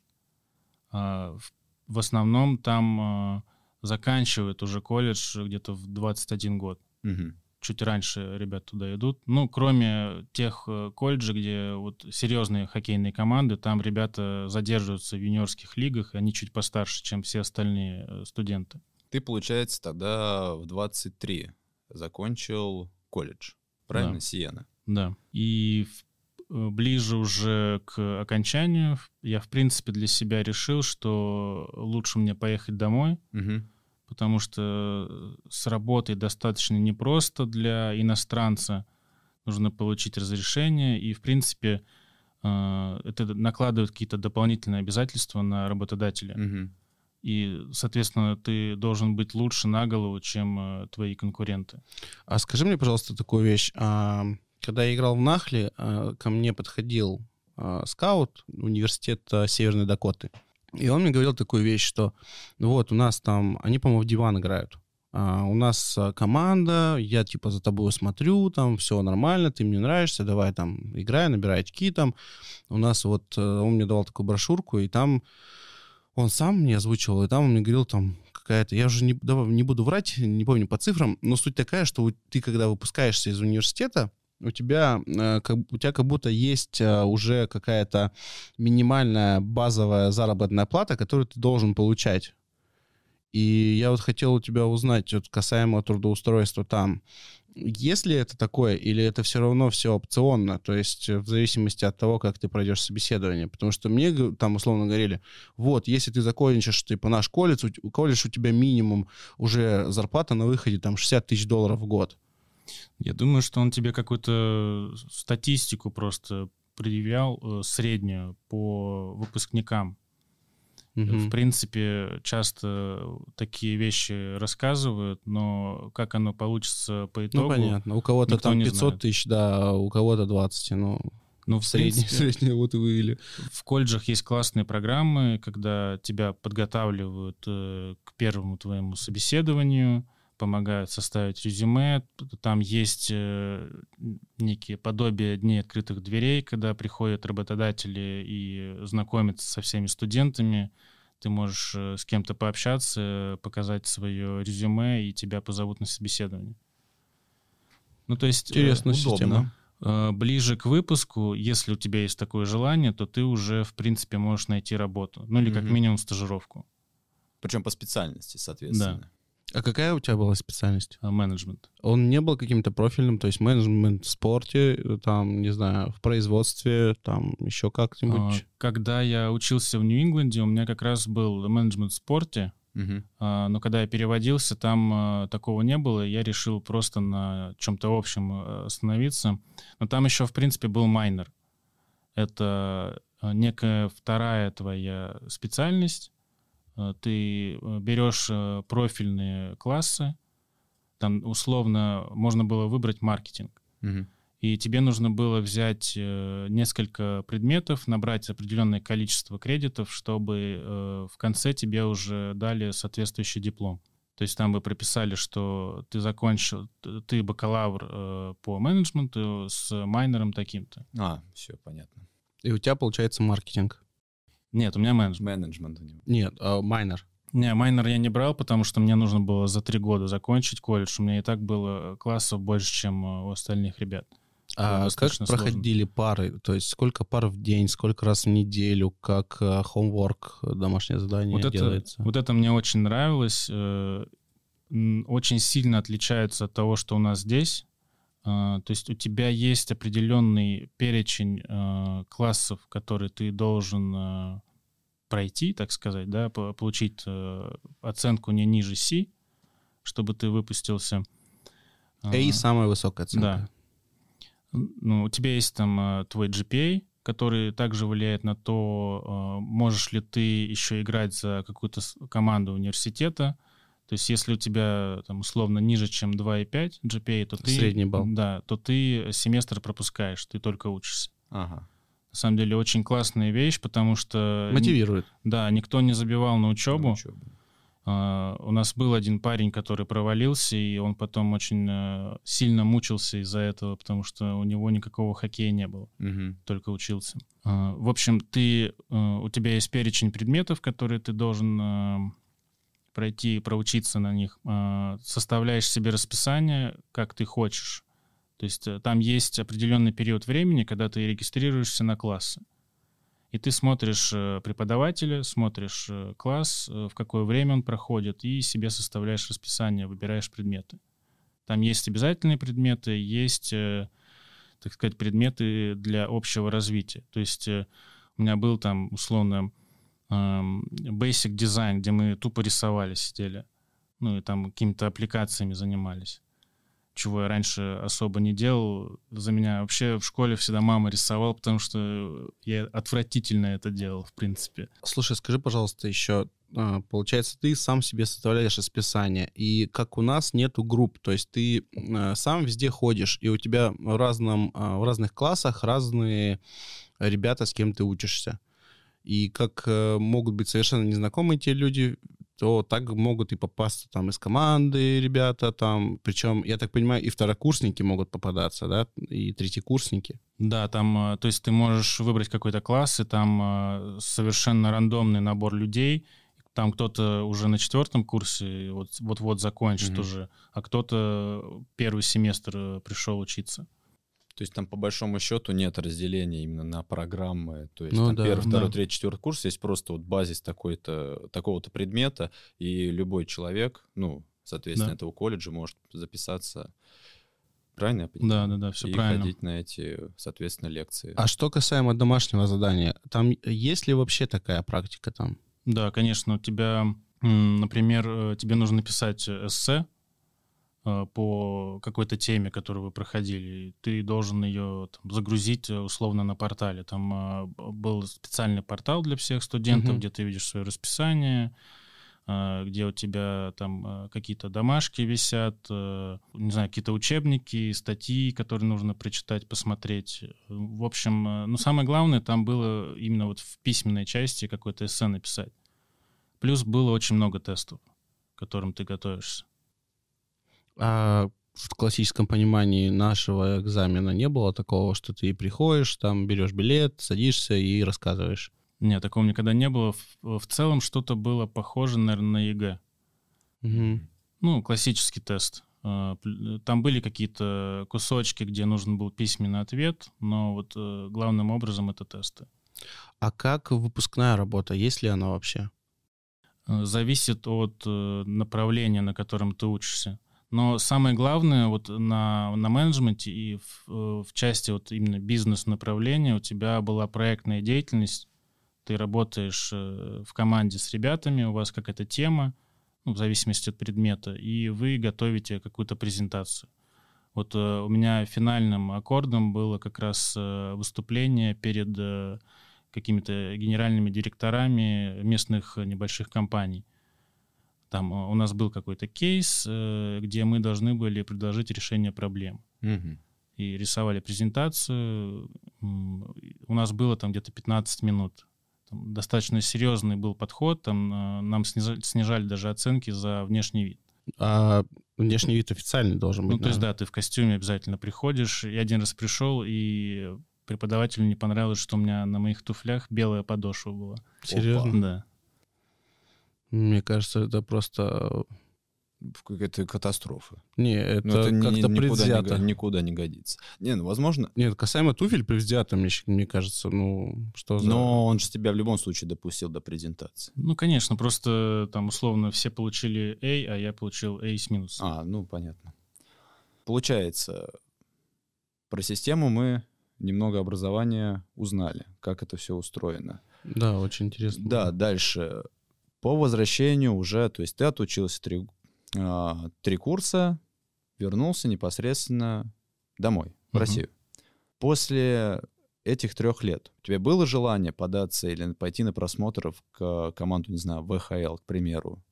А в, в основном там э, заканчивают уже колледж где-то в 21 год. Мгм. Чуть раньше ребят туда идут. Ну, кроме тех э, колледжей, где вот серьезные хоккейные команды, там ребята задерживаются в юниорских лигах, они чуть постарше, чем все остальные э, студенты. Ты, получается, тогда в 23 закончил колледж. Правильно, Да. Сиена? Да. И в- ближе уже к окончанию я, в принципе, для себя решил, что лучше мне поехать домой, Мгм. потому что э, с работой достаточно непросто для иностранца. Нужно получить разрешение, и, в принципе, э, это накладывает какие-то дополнительные обязательства на работодателя. Мгм. И, соответственно, ты должен быть лучше на голову, чем э, твои конкуренты. А скажи мне, пожалуйста, такую вещь. Когда я играл в Нахле, а, ко мне подходил а, скаут университета Северной Дакоты. И он мне говорил такую вещь, что вот у нас там, они, по-моему, в диван играют. А, у нас а, команда, я типа за тобой смотрю, там все нормально, ты мне нравишься, давай там играй, набирай очки там. У нас вот, э, он мне давал такую брошюрку, и там он сам мне озвучивал, и там он мне говорил там какая-то, я уже не, давай, не буду врать, не помню по цифрам, но суть такая, что ты, когда выпускаешься из университета, у тебя, э, у тебя как будто есть э, уже какая-то минимальная базовая заработная плата, которую ты должен получать. И я вот хотел у тебя узнать, вот касаемо трудоустройства там, есть ли это такое, или это все равно все опционно, то есть э, в зависимости от того, как ты пройдешь собеседование. Потому что мне там условно говорили, вот, если ты закончишь, типа, наш колледж, у, колледж у тебя минимум уже зарплата на выходе там 60 тысяч долларов в год. Я думаю, что он тебе какую-то статистику просто предъявлял э, среднюю по выпускникам. Мгм. В принципе, часто такие вещи рассказывают, но как оно получится по Ну, итогу... понятно. У кого-то там не 500 знает. тысяч, да, а у кого-то 20. Ну, Ну, в среднем, среднем вот вывели. в колледжах есть классные программы, когда тебя подготавливают э, к первому твоему собеседованию, помогают составить резюме. Там есть э, некие подобия дней открытых дверей, когда приходят работодатели и знакомятся со всеми студентами. Ты можешь э, с кем-то пообщаться, показать свое резюме, и тебя позовут на собеседование. Ну, то есть... э, Интересная удобно. система. Ближе к выпуску, если у тебя есть такое желание, то ты уже, в принципе, можешь найти работу. Ну или как Мгм. минимум стажировку. Причем по специальности, соответственно. А какая у тебя была специальность? А, Менеджмент. Он не был каким-то профильным, то есть менеджмент в спорте, там, не знаю, в производстве, там еще А, как-нибудь. Когда я учился в Нью-Ингланде, у меня как раз был менеджмент в спорте, Мгм. а, но когда я переводился, там а, такого не было, я решил просто на чем-то общем а, остановиться. Но там еще, в принципе, был майнер. Это а, некая вторая твоя специальность. А, Ты э, берешь э, профильные классы, там условно можно было выбрать маркетинг. Мгм. И тебе нужно было взять э, несколько предметов, набрать определенное количество кредитов, чтобы э, в конце тебе уже дали соответствующий диплом. То есть там бы прописали, что ты закончил, ты бакалавр э, по менеджменту с майнером таким-то. А, все, понятно. И у тебя получается маркетинг. Нет, у меня менеджмент. Менеджмент у него. Нет, а майнер. Не, майнер я не брал, потому что мне нужно было за три года закончить колледж. У меня и так было классов больше, чем э, у остальных ребят. А как достаточно проходили пары? То есть сколько пар в день, сколько раз в неделю, как э, homework, э, домашнее задание Вот это, делается? вот это мне очень нравилось. э, Очень сильно отличается от того, что у нас здесь. А, То есть у тебя есть определенный перечень э, классов, которые ты должен э, пройти, так сказать, да, по- получить оценку не ниже C, чтобы ты выпустился. A А, самая высокая оценка. Да. Ну, у тебя есть там твой GPA, который также влияет на то, можешь ли ты еще играть за какую-то команду университета. То есть если у тебя там условно ниже, чем 2,5 GPA, то ты... Средний балл. Да, то ты семестр пропускаешь, ты только учишься. Ага. На самом деле очень классная вещь, потому что... ни- Мотивирует. Да, никто не забивал на учебу. На учебу. А, У нас был один парень, который провалился, и он потом очень э, сильно мучился из-за этого, потому что у него никакого хоккея не было, Мгм. только учился. А, В общем, ты, э, у тебя есть перечень предметов, которые ты должен э, пройти и проучиться на них. А, Составляешь себе расписание, как ты хочешь. То есть э, там есть определенный период времени, когда ты регистрируешься на классы. И ты смотришь э, преподавателя, смотришь э, класс, в какое время он проходит, и себе составляешь расписание, выбираешь предметы. Там есть обязательные предметы, есть, так сказать, предметы для общего развития. То есть у меня был там, условно, basic design, где мы тупо рисовали, сидели. Ну и там какими-то аппликациями занимались. Чего я раньше особо не делал. За меня вообще в школе всегда мама рисовала, потому что я отвратительно это делал, в принципе. Слушай, скажи, пожалуйста, еще, а, получается, ты сам себе составляешь расписание, и как у нас нету групп, то есть ты а, сам везде ходишь, и у тебя в, разном, а, в разных классах разные ребята, с кем ты учишься. И как э, могут быть совершенно незнакомые те люди, то так могут и попасться там из команды ребята там, причем, я так понимаю, и второкурсники могут попадаться, да, и третьекурснники. Да, там, э, то есть ты можешь выбрать какой-то класс, и там э, совершенно рандомный набор людей. Там кто-то уже на четвертом курсе вот- вот-вот закончит Мгм. уже, а кто-то первый семестр пришел учиться. То есть там по большому счету нет разделения именно на программы. То есть Ну там да, первый, второй, да. третий, четвертый курс есть просто вот базис такой-то, такого-то предмета, и любой человек, ну, соответственно, Да. этого колледжа может записаться. Правильно я Да, понимаю? да, да, все и правильно. ходить на эти, соответственно, лекции. А что касаемо домашнего задания, там есть ли вообще такая практика там? Да, конечно, у тебя, например, э, тебе нужно писать э, эссе по какой-то теме, которую вы проходили. Ты должен ее там, загрузить э, условно на портале. Там э, б- был специальный портал для всех студентов, Мгм. где ты видишь свое расписание, э, где у тебя там э, какие-то домашки висят, э, не знаю, какие-то учебники, статьи, которые нужно прочитать, посмотреть. В общем, э, ну самое главное там было именно вот в письменной части какое-то эссе написать. Плюс было очень много тестов, к которым ты готовишься. А в классическом понимании нашего экзамена не было такого, что ты приходишь, там берешь билет, садишься и рассказываешь. Нет, такого никогда не было. В, в целом что-то было похоже, наверное, на ЕГЭ. Мгм. Ну, классический тест. А, Там были какие-то кусочки, где нужен был письменный ответ, но вот э, главным образом это тесты. А как выпускная работа? Есть ли она вообще? Э, Зависит от э, направления, на котором ты учишься. Но самое главное, вот на, на менеджменте и в, э, в части вот именно бизнес-направления у тебя была проектная деятельность, ты работаешь э, в команде с ребятами, у вас какая-то тема, ну, в зависимости от предмета, и вы готовите какую-то презентацию. Вот э, у меня финальным аккордом было как раз выступление перед какими-то генеральными директорами местных небольших компаний. Там э, у нас был какой-то кейс, э, где мы должны были предложить решение проблем. Мгм. И рисовали презентацию. У нас было там где-то 15 минут. Там достаточно серьезный был подход. Там э, нам снижали, снижали даже оценки за внешний вид. А внешний вид официальный должен быть. Ну, то есть, да, ты в костюме обязательно приходишь. Я один раз пришел и преподавателю не понравилось, что у меня на моих туфлях белая подошва была. Серьезно? Да. Мне кажется, это просто... Какая-то катастрофа. Не, это, ну, это как-то ни, предвзято. Никуда не, никуда не годится. Не, ну, возможно... Нет, касаемо туфель предвзято, мне, мне кажется, ну, что за... Но он же тебя в любом случае допустил до презентации. Ну, конечно, просто там условно все получили A, а я получил A с минусом. А, ну, понятно. Получается, про систему мы немного образования узнали, как это все устроено. Да, очень интересно. Да, дальше. По возвращению уже, то есть ты отучился три, а, три курса, вернулся непосредственно домой, в uh Россию. После этих трех лет у тебя было желание податься или пойти на просмотр в команду, не знаю, ВХЛ, к примеру,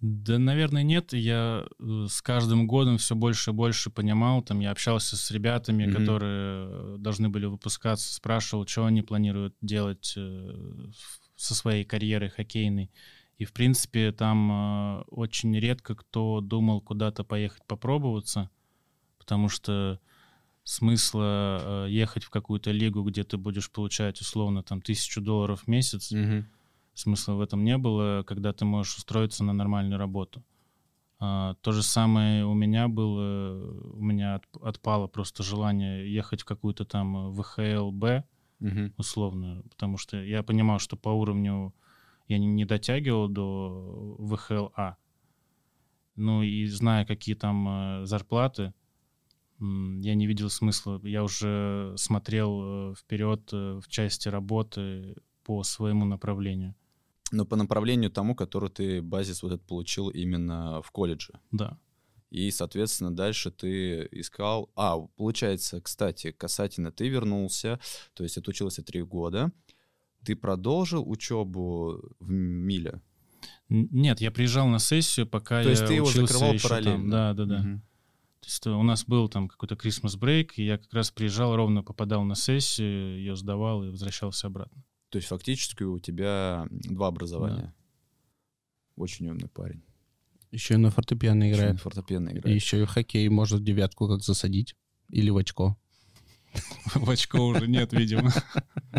да, наверное, нет. Я э, с каждым годом все больше и больше понимал. Там я общался с ребятами, mm-hmm. которые э, должны были выпускаться, спрашивал, что они планируют делать э, со своей карьерой хоккейной. И, в принципе, там очень редко кто думал куда-то поехать попробоваться, потому что смысла ехать в какую-то лигу, где ты будешь получать условно там тысячу долларов в месяц, mm-hmm смысла в этом не было, когда ты можешь устроиться на нормальную работу. А, то же самое у меня было, у меня от, отпало просто желание ехать в какую-то там ВХЛБ угу. условную, потому что я понимал, что по уровню я не, не дотягивал до ВХЛА. Ну и зная, какие там э, зарплаты, я не видел смысла. Я уже смотрел э, вперед э, в части работы по своему направлению но по направлению тому, который ты базис вот этот получил именно в колледже. Да. И, соответственно, дальше ты искал... А, получается, кстати, касательно ты вернулся, то есть отучился три года, ты продолжил учебу в Миле? Нет, я приезжал на сессию, пока то я есть ты его закрывал параллельно? Там. Да, да, да. Угу. То есть у нас был там какой-то Christmas break, и я как раз приезжал, ровно попадал на сессию, ее сдавал и возвращался обратно. То есть фактически у тебя два образования. Да. Очень умный парень. Еще и на фортепиано играет. Еще на фортепиано играет. И еще и хоккей может девятку как засадить. Или в очко. В очко уже нет, видимо.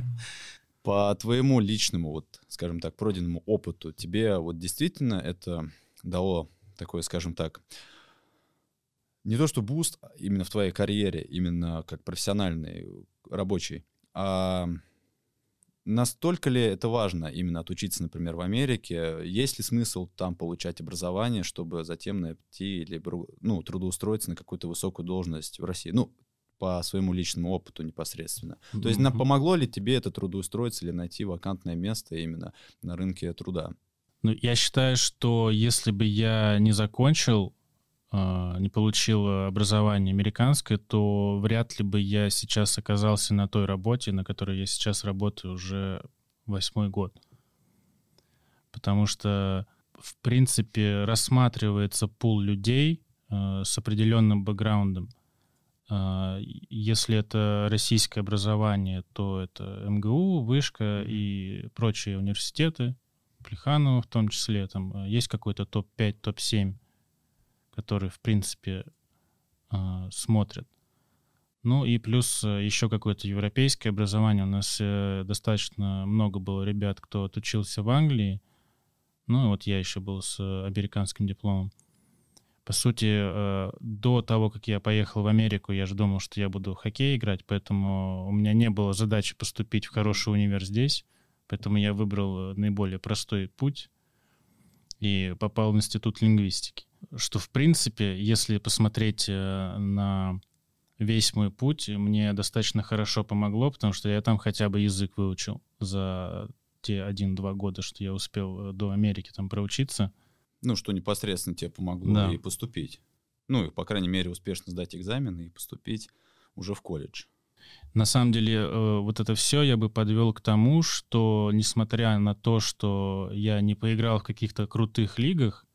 По твоему личному, вот, скажем так, пройденному опыту, тебе вот действительно это дало такое, скажем так, не то что boost именно в твоей карьере, именно как профессиональный рабочий, а Настолько ли это важно именно отучиться, например, в Америке? Есть ли смысл там получать образование, чтобы затем найти или ну, трудоустроиться на какую-то высокую должность в России? Ну, по своему личному опыту непосредственно. Mm-hmm. То есть нам помогло ли тебе это трудоустроиться или найти вакантное место именно на рынке труда? Ну, я считаю, что если бы я не закончил не получил образование американское, то вряд ли бы я сейчас оказался на той работе, на которой я сейчас работаю уже восьмой год. Потому что, в принципе, рассматривается пул людей э, с определенным бэкграундом. Э, если это российское образование, то это МГУ, Вышка и прочие университеты, Плеханова в том числе. Там есть какой-то топ-5, топ-7 которые, в принципе, а, смотрят. Ну и плюс э, еще какое-то европейское образование. У нас э, достаточно много было ребят, кто отучился в Англии. Ну и вот я еще был с американским дипломом. По сути, э, до того, как я поехал в Америку, я же думал, что я буду в хоккей играть, поэтому у меня не было задачи поступить в хороший универ здесь. Поэтому я выбрал наиболее простой путь и попал в институт лингвистики что, в принципе, если посмотреть э, на весь мой путь, мне достаточно хорошо помогло, потому что я там хотя бы язык выучил за те один-два года, что я успел э, до Америки там проучиться. Ну, что непосредственно тебе помогло да. и поступить. Ну, и, по крайней мере, успешно сдать экзамены и поступить уже в колледж. На самом деле, э, вот это все я бы подвел к тому, что, несмотря на то, что я не поиграл в каких-то крутых лигах,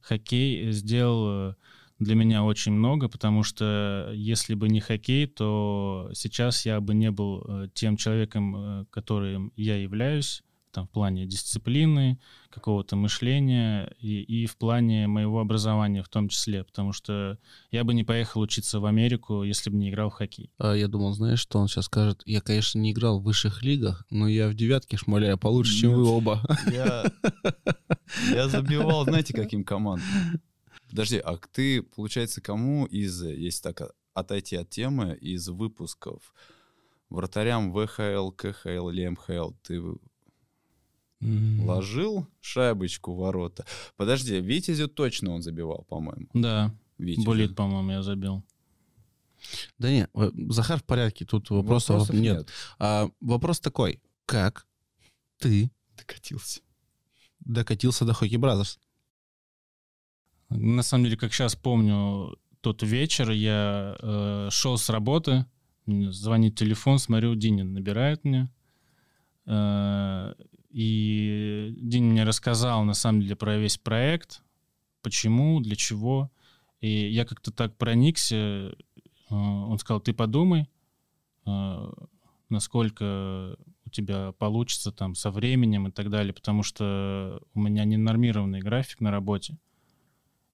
хоккей сделал э, для меня очень много, потому что если бы не хоккей, то сейчас я бы не был э, тем человеком, э, которым я являюсь, там, в плане дисциплины, какого-то мышления и, и в плане моего образования в том числе, потому что я бы не поехал учиться в Америку, если бы не играл в хоккей. А я думал, знаешь, что он сейчас скажет? Я, конечно, не играл в высших лигах, но я в девятке шмаляю получше, чем вы оба. Я, я забивал, знаете, каким командам? Подожди, а ты, получается, кому из, если так отойти от темы, из выпусков вратарям ВХЛ, КХЛ или МХЛ ты Mm. Ложил шайбочку в ворота. Подожди, Витязю точно он забивал, по-моему. Да. Витязю. Болит, по-моему, я забил. Да нет, Захар в порядке, тут вопросов, вопросов нет. нет. А, вопрос такой, как ты докатился? Докатился до Hockey Brothers. На самом деле, как сейчас помню, тот вечер я э, шел с работы, звонит телефон, смотрю, Динин набирает мне. Э, и Дин мне рассказал, на самом деле, про весь проект, почему, для чего. И я как-то так проникся. Э, он сказал, ты подумай, э, насколько у тебя получится там со временем и так далее, потому что у меня ненормированный график на работе.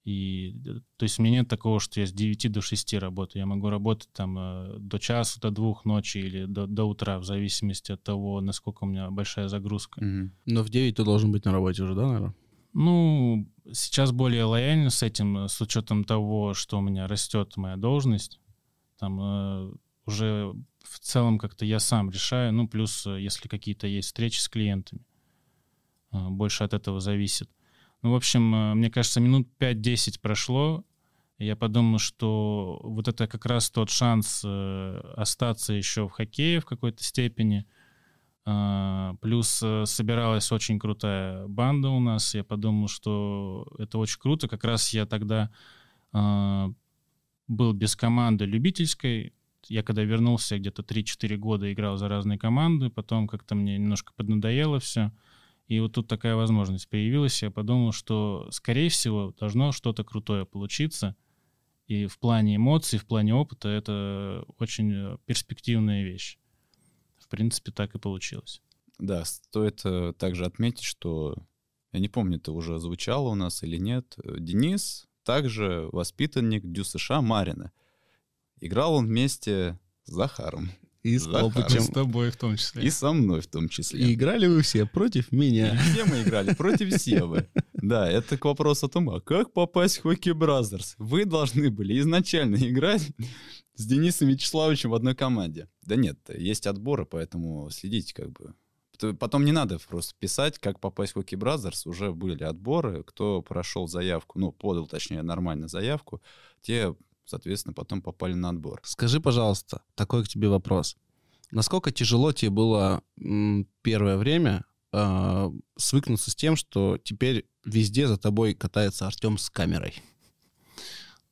И, то есть у меня нет такого, что я с 9 до 6 работаю. Я могу работать там э, до часу, до двух ночи или до, до утра, в зависимости от того, насколько у меня большая загрузка. Угу. Но в 9 ты должен быть на работе уже, да, наверное? Ну, сейчас более лояльно с этим, э, с учетом того, что у меня растет моя должность. Там э, уже в целом как-то я сам решаю. Ну, плюс, э, если какие-то есть встречи с клиентами, э, больше от этого зависит. Ну, в общем, э, мне кажется, минут 5-10 прошло. Я подумал, что вот это как раз тот шанс э, остаться еще в хоккее в какой-то степени. А, плюс э, собиралась очень крутая банда у нас. Я подумал, что это очень круто. Как раз я тогда а, был без команды любительской. Я когда вернулся, где-то 3-4 года играл за разные команды. Потом как-то мне немножко поднадоело все. И вот тут такая возможность появилась. Я подумал, что, скорее всего, должно что-то крутое получиться. И в плане эмоций, в плане опыта это очень э, перспективная вещь. В принципе, так и получилось. Да, стоит э, также отметить, что, я не помню, это уже звучало у нас или нет, Денис также воспитанник ДЮСШ Марьино. Играл он вместе с Захаром. И с Захаром. с тобой в том числе. И со мной в том числе. И играли вы все против меня. И все мы играли против Севы. Да, это к вопросу о том, а как попасть в Hockey Brothers? Вы должны были изначально играть с Денисом Вячеславовичем в одной команде. Да нет, есть отборы, поэтому следите как бы. Потом не надо просто писать, как попасть в Hockey Brothers. Уже были отборы, кто прошел заявку, ну, подал, точнее, нормально заявку, те соответственно, потом попали на отбор. Скажи, пожалуйста, такой к тебе вопрос. Насколько тяжело тебе было первое время э, свыкнуться с тем, что теперь везде за тобой катается Артем с камерой?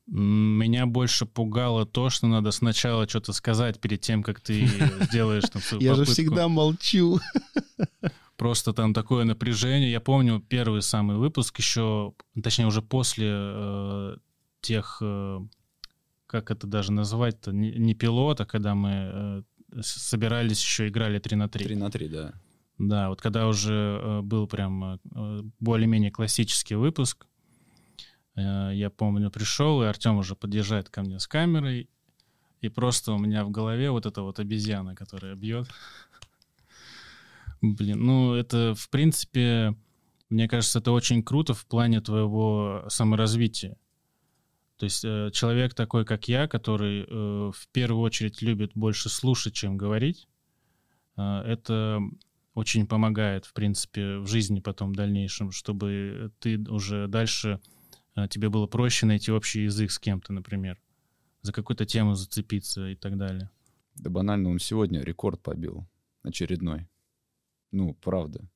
Меня больше пугало то, что надо сначала что-то сказать перед тем, как ты сделаешь там свою Я же всегда молчу. Просто там такое напряжение. Я помню первый самый выпуск еще, точнее уже после э, тех э, как это даже назвать-то, не, не пилот, а когда мы э, собирались еще, играли 3 на 3. 3 на 3, да. Да, вот когда уже э, был прям э, более-менее классический выпуск, э, я помню, пришел, и Артем уже подъезжает ко мне с камерой, и просто у меня в голове вот эта вот обезьяна, которая бьет. Блин, ну это, в принципе, мне кажется, это очень круто в плане твоего саморазвития. То есть э, человек такой, как я, который э, в первую очередь любит больше слушать, чем говорить, э, это очень помогает, в принципе, в жизни потом в дальнейшем, чтобы ты уже дальше, тебе было проще найти общий язык с кем-то, например, за какую-то тему зацепиться и так далее. Да банально, он сегодня рекорд побил очередной. Ну, правда.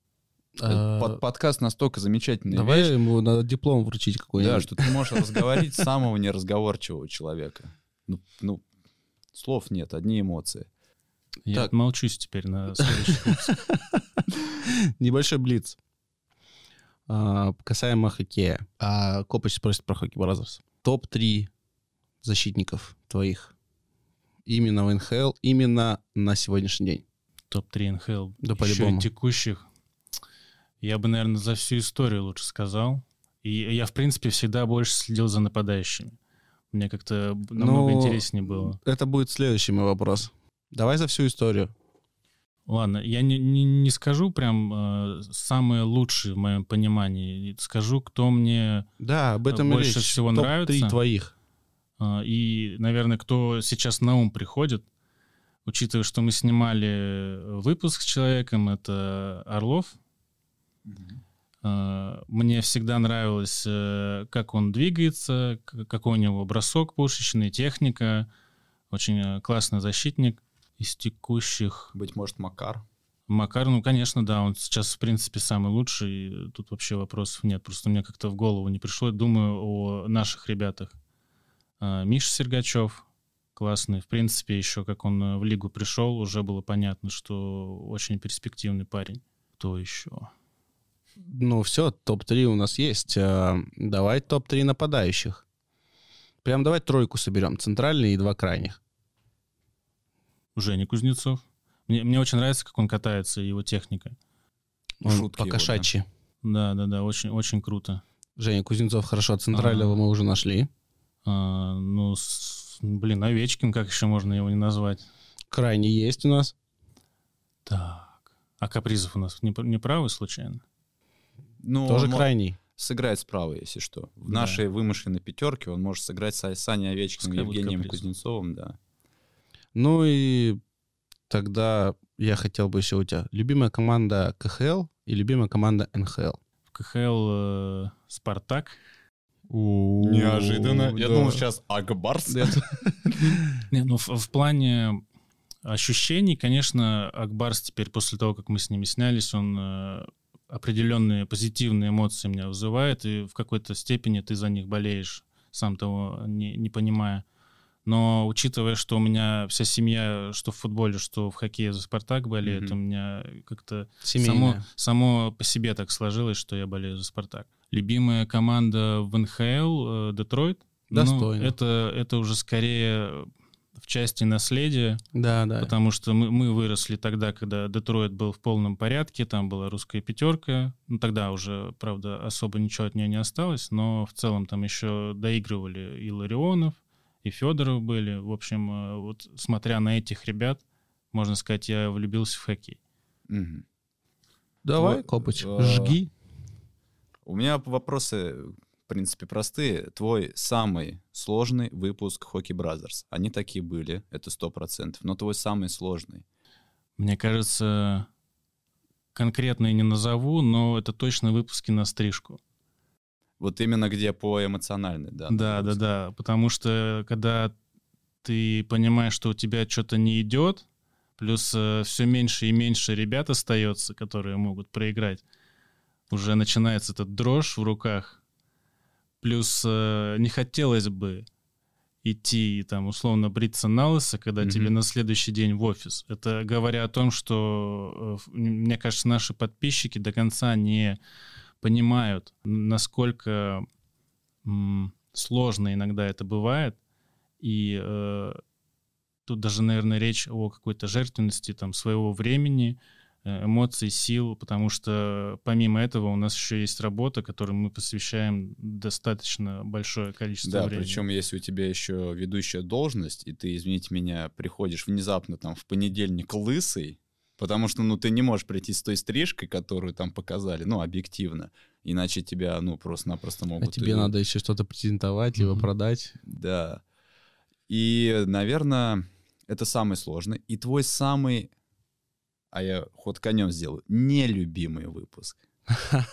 А, Под, подкаст настолько замечательный. Давай вещь. ему надо диплом вручить какой-нибудь. Да, что ты можешь разговорить самого неразговорчивого человека. Ну, ну, слов нет, одни эмоции. Я так. молчусь теперь на следующий Небольшой блиц. А, касаемо хоккея. А Копыч спросит про Hockey Brothers. Топ-3 защитников твоих именно в НХЛ, именно на сегодняшний день. Топ-3 НХЛ. Да, по-любому. текущих. Я бы, наверное, за всю историю лучше сказал. И я, в принципе, всегда больше следил за нападающими. Мне как-то намного ну, интереснее было. Это будет следующий мой вопрос. Давай за всю историю. Ладно, я не, не, не скажу прям э, самые лучшие в моем понимании. Скажу, кто мне да, об этом больше речь. всего Топ нравится. Три твоих. Э, и, наверное, кто сейчас на ум приходит, учитывая, что мы снимали выпуск с человеком, это Орлов. Mm-hmm. Мне всегда нравилось, э, как он двигается, какой у него бросок пушечный, техника. Очень э, классный защитник из текущих... Быть может, Макар? Макар, ну, конечно, да, он сейчас, в принципе, самый лучший, тут вообще вопросов нет, просто мне как-то в голову не пришло, думаю о наших ребятах. Миша Сергачев, классный, в принципе, еще как он э, в лигу пришел, уже было понятно, что очень перспективный парень. Кто еще? Ну, все, топ-3 у нас есть. А, давай топ-3 нападающих. Прям давай тройку соберем, центральный и два крайних. Женя Кузнецов. Мне, мне очень нравится, как он катается, его техника. Он Шутки покошачьи. Да, да, да, очень, очень круто. Женя Кузнецов, хорошо, центрального а, мы уже нашли. А, ну, с, блин, Овечкин, как еще можно его не назвать? Крайний есть у нас. Так. А Капризов у нас не, не правый случайно? Ну, Тоже крайний. Сыграть справа, если что. В да. нашей вымышленной пятерке он может сыграть с Саней Овечкиным и Евгением Кузнецовым, да. Ну и тогда я хотел бы еще у тебя любимая команда КХЛ и любимая команда НХЛ. В КХЛ э, Спартак. Неожиданно. Я думал сейчас Акбарс. Не, ну в плане ощущений, конечно, Акбарс теперь после того, как мы с ними снялись, он э, определенные позитивные эмоции меня вызывает, и в какой-то степени ты за них болеешь, сам того не, не понимая. Но учитывая, что у меня вся семья, что в футболе, что в хоккее за «Спартак» болеет, mm-hmm. у меня как-то само, само по себе так сложилось, что я болею за «Спартак». Любимая команда в НХЛ э, «Детройт». Ну, Достойно. Ну, это, это уже скорее в части наследия. Да, да. Потому что мы, мы выросли тогда, когда Детройт был в полном порядке, там была русская пятерка. Ну, тогда уже, правда, особо ничего от нее не осталось, но в целом там еще доигрывали и Ларионов, и Федоров были. В общем, э, вот смотря на этих ребят, можно сказать, я влюбился в хоккей. Угу. Давай, вот, Копыч, а... жги. У меня вопросы, принципе, простые. Твой самый сложный выпуск Hockey Brothers. Они такие были, это сто процентов. Но твой самый сложный. Мне кажется, конкретно я не назову, но это точно выпуски на стрижку. Вот именно где по эмоциональной, да. Да, да, да. Потому что когда ты понимаешь, что у тебя что-то не идет, плюс э, все меньше и меньше ребят остается, которые могут проиграть, уже начинается этот дрожь в руках. Плюс э, не хотелось бы идти там условно бриться на лысо, когда mm-hmm. тебе на следующий день в офис. Это говоря о том, что, э, мне кажется, наши подписчики до конца не понимают, насколько м, сложно иногда это бывает, и э, тут даже, наверное, речь о какой-то жертвенности там своего времени, э, эмоций, сил, потому что помимо этого у нас еще есть работа, которой мы посвящаем достаточно большое количество да, времени. Да, причем если у тебя еще ведущая должность, и ты, извините меня, приходишь внезапно там в понедельник лысый, Потому что, ну, ты не можешь прийти с той стрижкой, которую там показали, ну, объективно. Иначе тебя, ну, просто-напросто могут... А тебе и... надо еще что-то презентовать, либо mm-hmm. продать. Да. И, наверное, это самый сложный. И твой самый, а я ход конем сделаю, нелюбимый выпуск.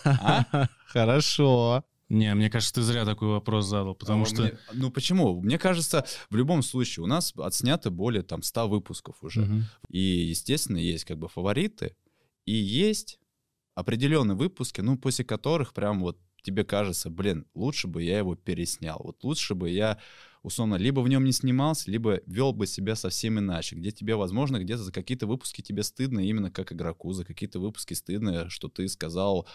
А? Хорошо. Не, мне кажется, ты зря такой вопрос задал, потому а, что... Мне, ну почему? Мне кажется, в любом случае у нас отснято более там 100 выпусков уже. Угу. И, естественно, есть как бы фавориты, и есть определенные выпуски, ну, после которых прям вот тебе кажется, блин, лучше бы я его переснял. Вот лучше бы я, условно, либо в нем не снимался, либо вел бы себя совсем иначе, где тебе, возможно, где-то за какие-то выпуски тебе стыдно именно как игроку, за какие-то выпуски стыдно, что ты сказал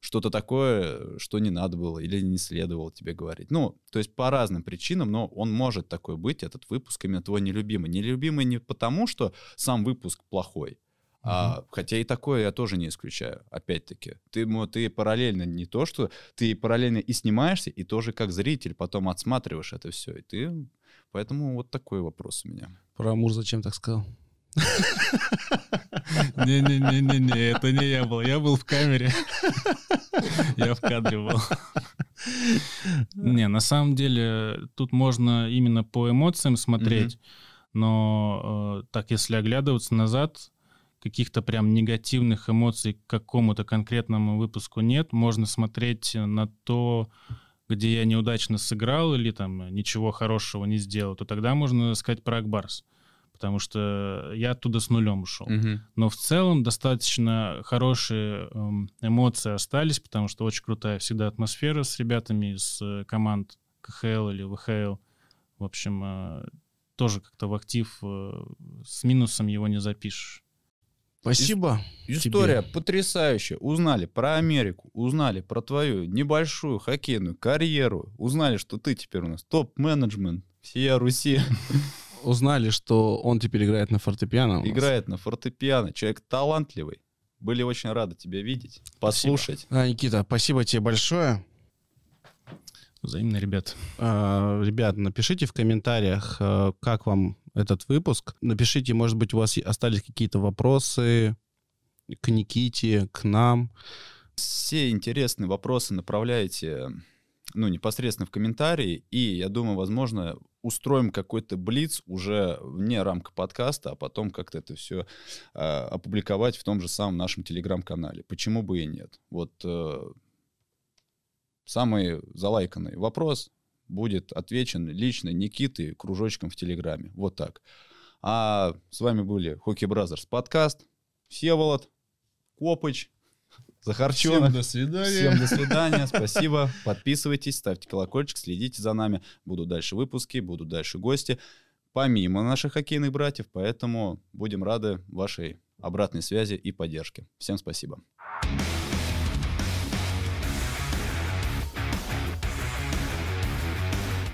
что-то такое, что не надо было или не следовало тебе говорить. Ну, то есть по разным причинам, но он может такой быть, этот выпуск именно твой нелюбимый. Нелюбимый не потому, что сам выпуск плохой, А, хотя и такое я тоже не исключаю, опять-таки. Ты, ты параллельно не то, что ты параллельно и снимаешься, и тоже как зритель потом отсматриваешь это все. И ты... Поэтому вот такой вопрос у меня. Про Амур зачем так сказал? Не-не-не-не-не, это не я был. Я был в камере. Я в кадре был. Не, на самом деле тут можно именно по эмоциям смотреть, но э, так если оглядываться назад, каких-то прям негативных эмоций к какому-то конкретному выпуску нет. Можно смотреть на то, где я неудачно сыграл или там ничего хорошего не сделал, то тогда можно сказать про Акбарс потому что я оттуда с нулем ушел. Угу. Но в целом достаточно хорошие эм, эмоции остались, потому что очень крутая всегда атмосфера с ребятами из э, команд КХЛ или ВХЛ. В общем, э, тоже как-то в актив э, с минусом его не запишешь. Спасибо. История тебе. потрясающая. Узнали про Америку, узнали про твою небольшую хоккейную карьеру, узнали, что ты теперь у нас топ-менеджмент всея Руси. узнали, что он теперь играет на фортепиано. Играет на фортепиано. Человек талантливый. Были очень рады тебя видеть, послушать. Спасибо. А, Никита, спасибо тебе большое. Взаимно, ребят. А, ребят, напишите в комментариях, а, как вам этот выпуск. Напишите, может быть, у вас остались какие-то вопросы к Никите, к нам. Все интересные вопросы направляйте ну, непосредственно в комментарии, и я думаю, возможно, устроим какой-то блиц уже вне рамка подкаста, а потом как-то это все э, а, опубликовать в том же самом нашем телеграм-канале. Почему бы и нет? Вот э, самый залайканный вопрос будет отвечен лично Никитой кружочком в Телеграме. Вот так. А с вами были Hockey Brothers подкаст. Всеволод, Копыч, Захарченок. Всем до свидания. Всем до свидания. Спасибо. Подписывайтесь, ставьте колокольчик, следите за нами. Будут дальше выпуски, будут дальше гости. Помимо наших хоккейных братьев, поэтому будем рады вашей обратной связи и поддержке. Всем спасибо.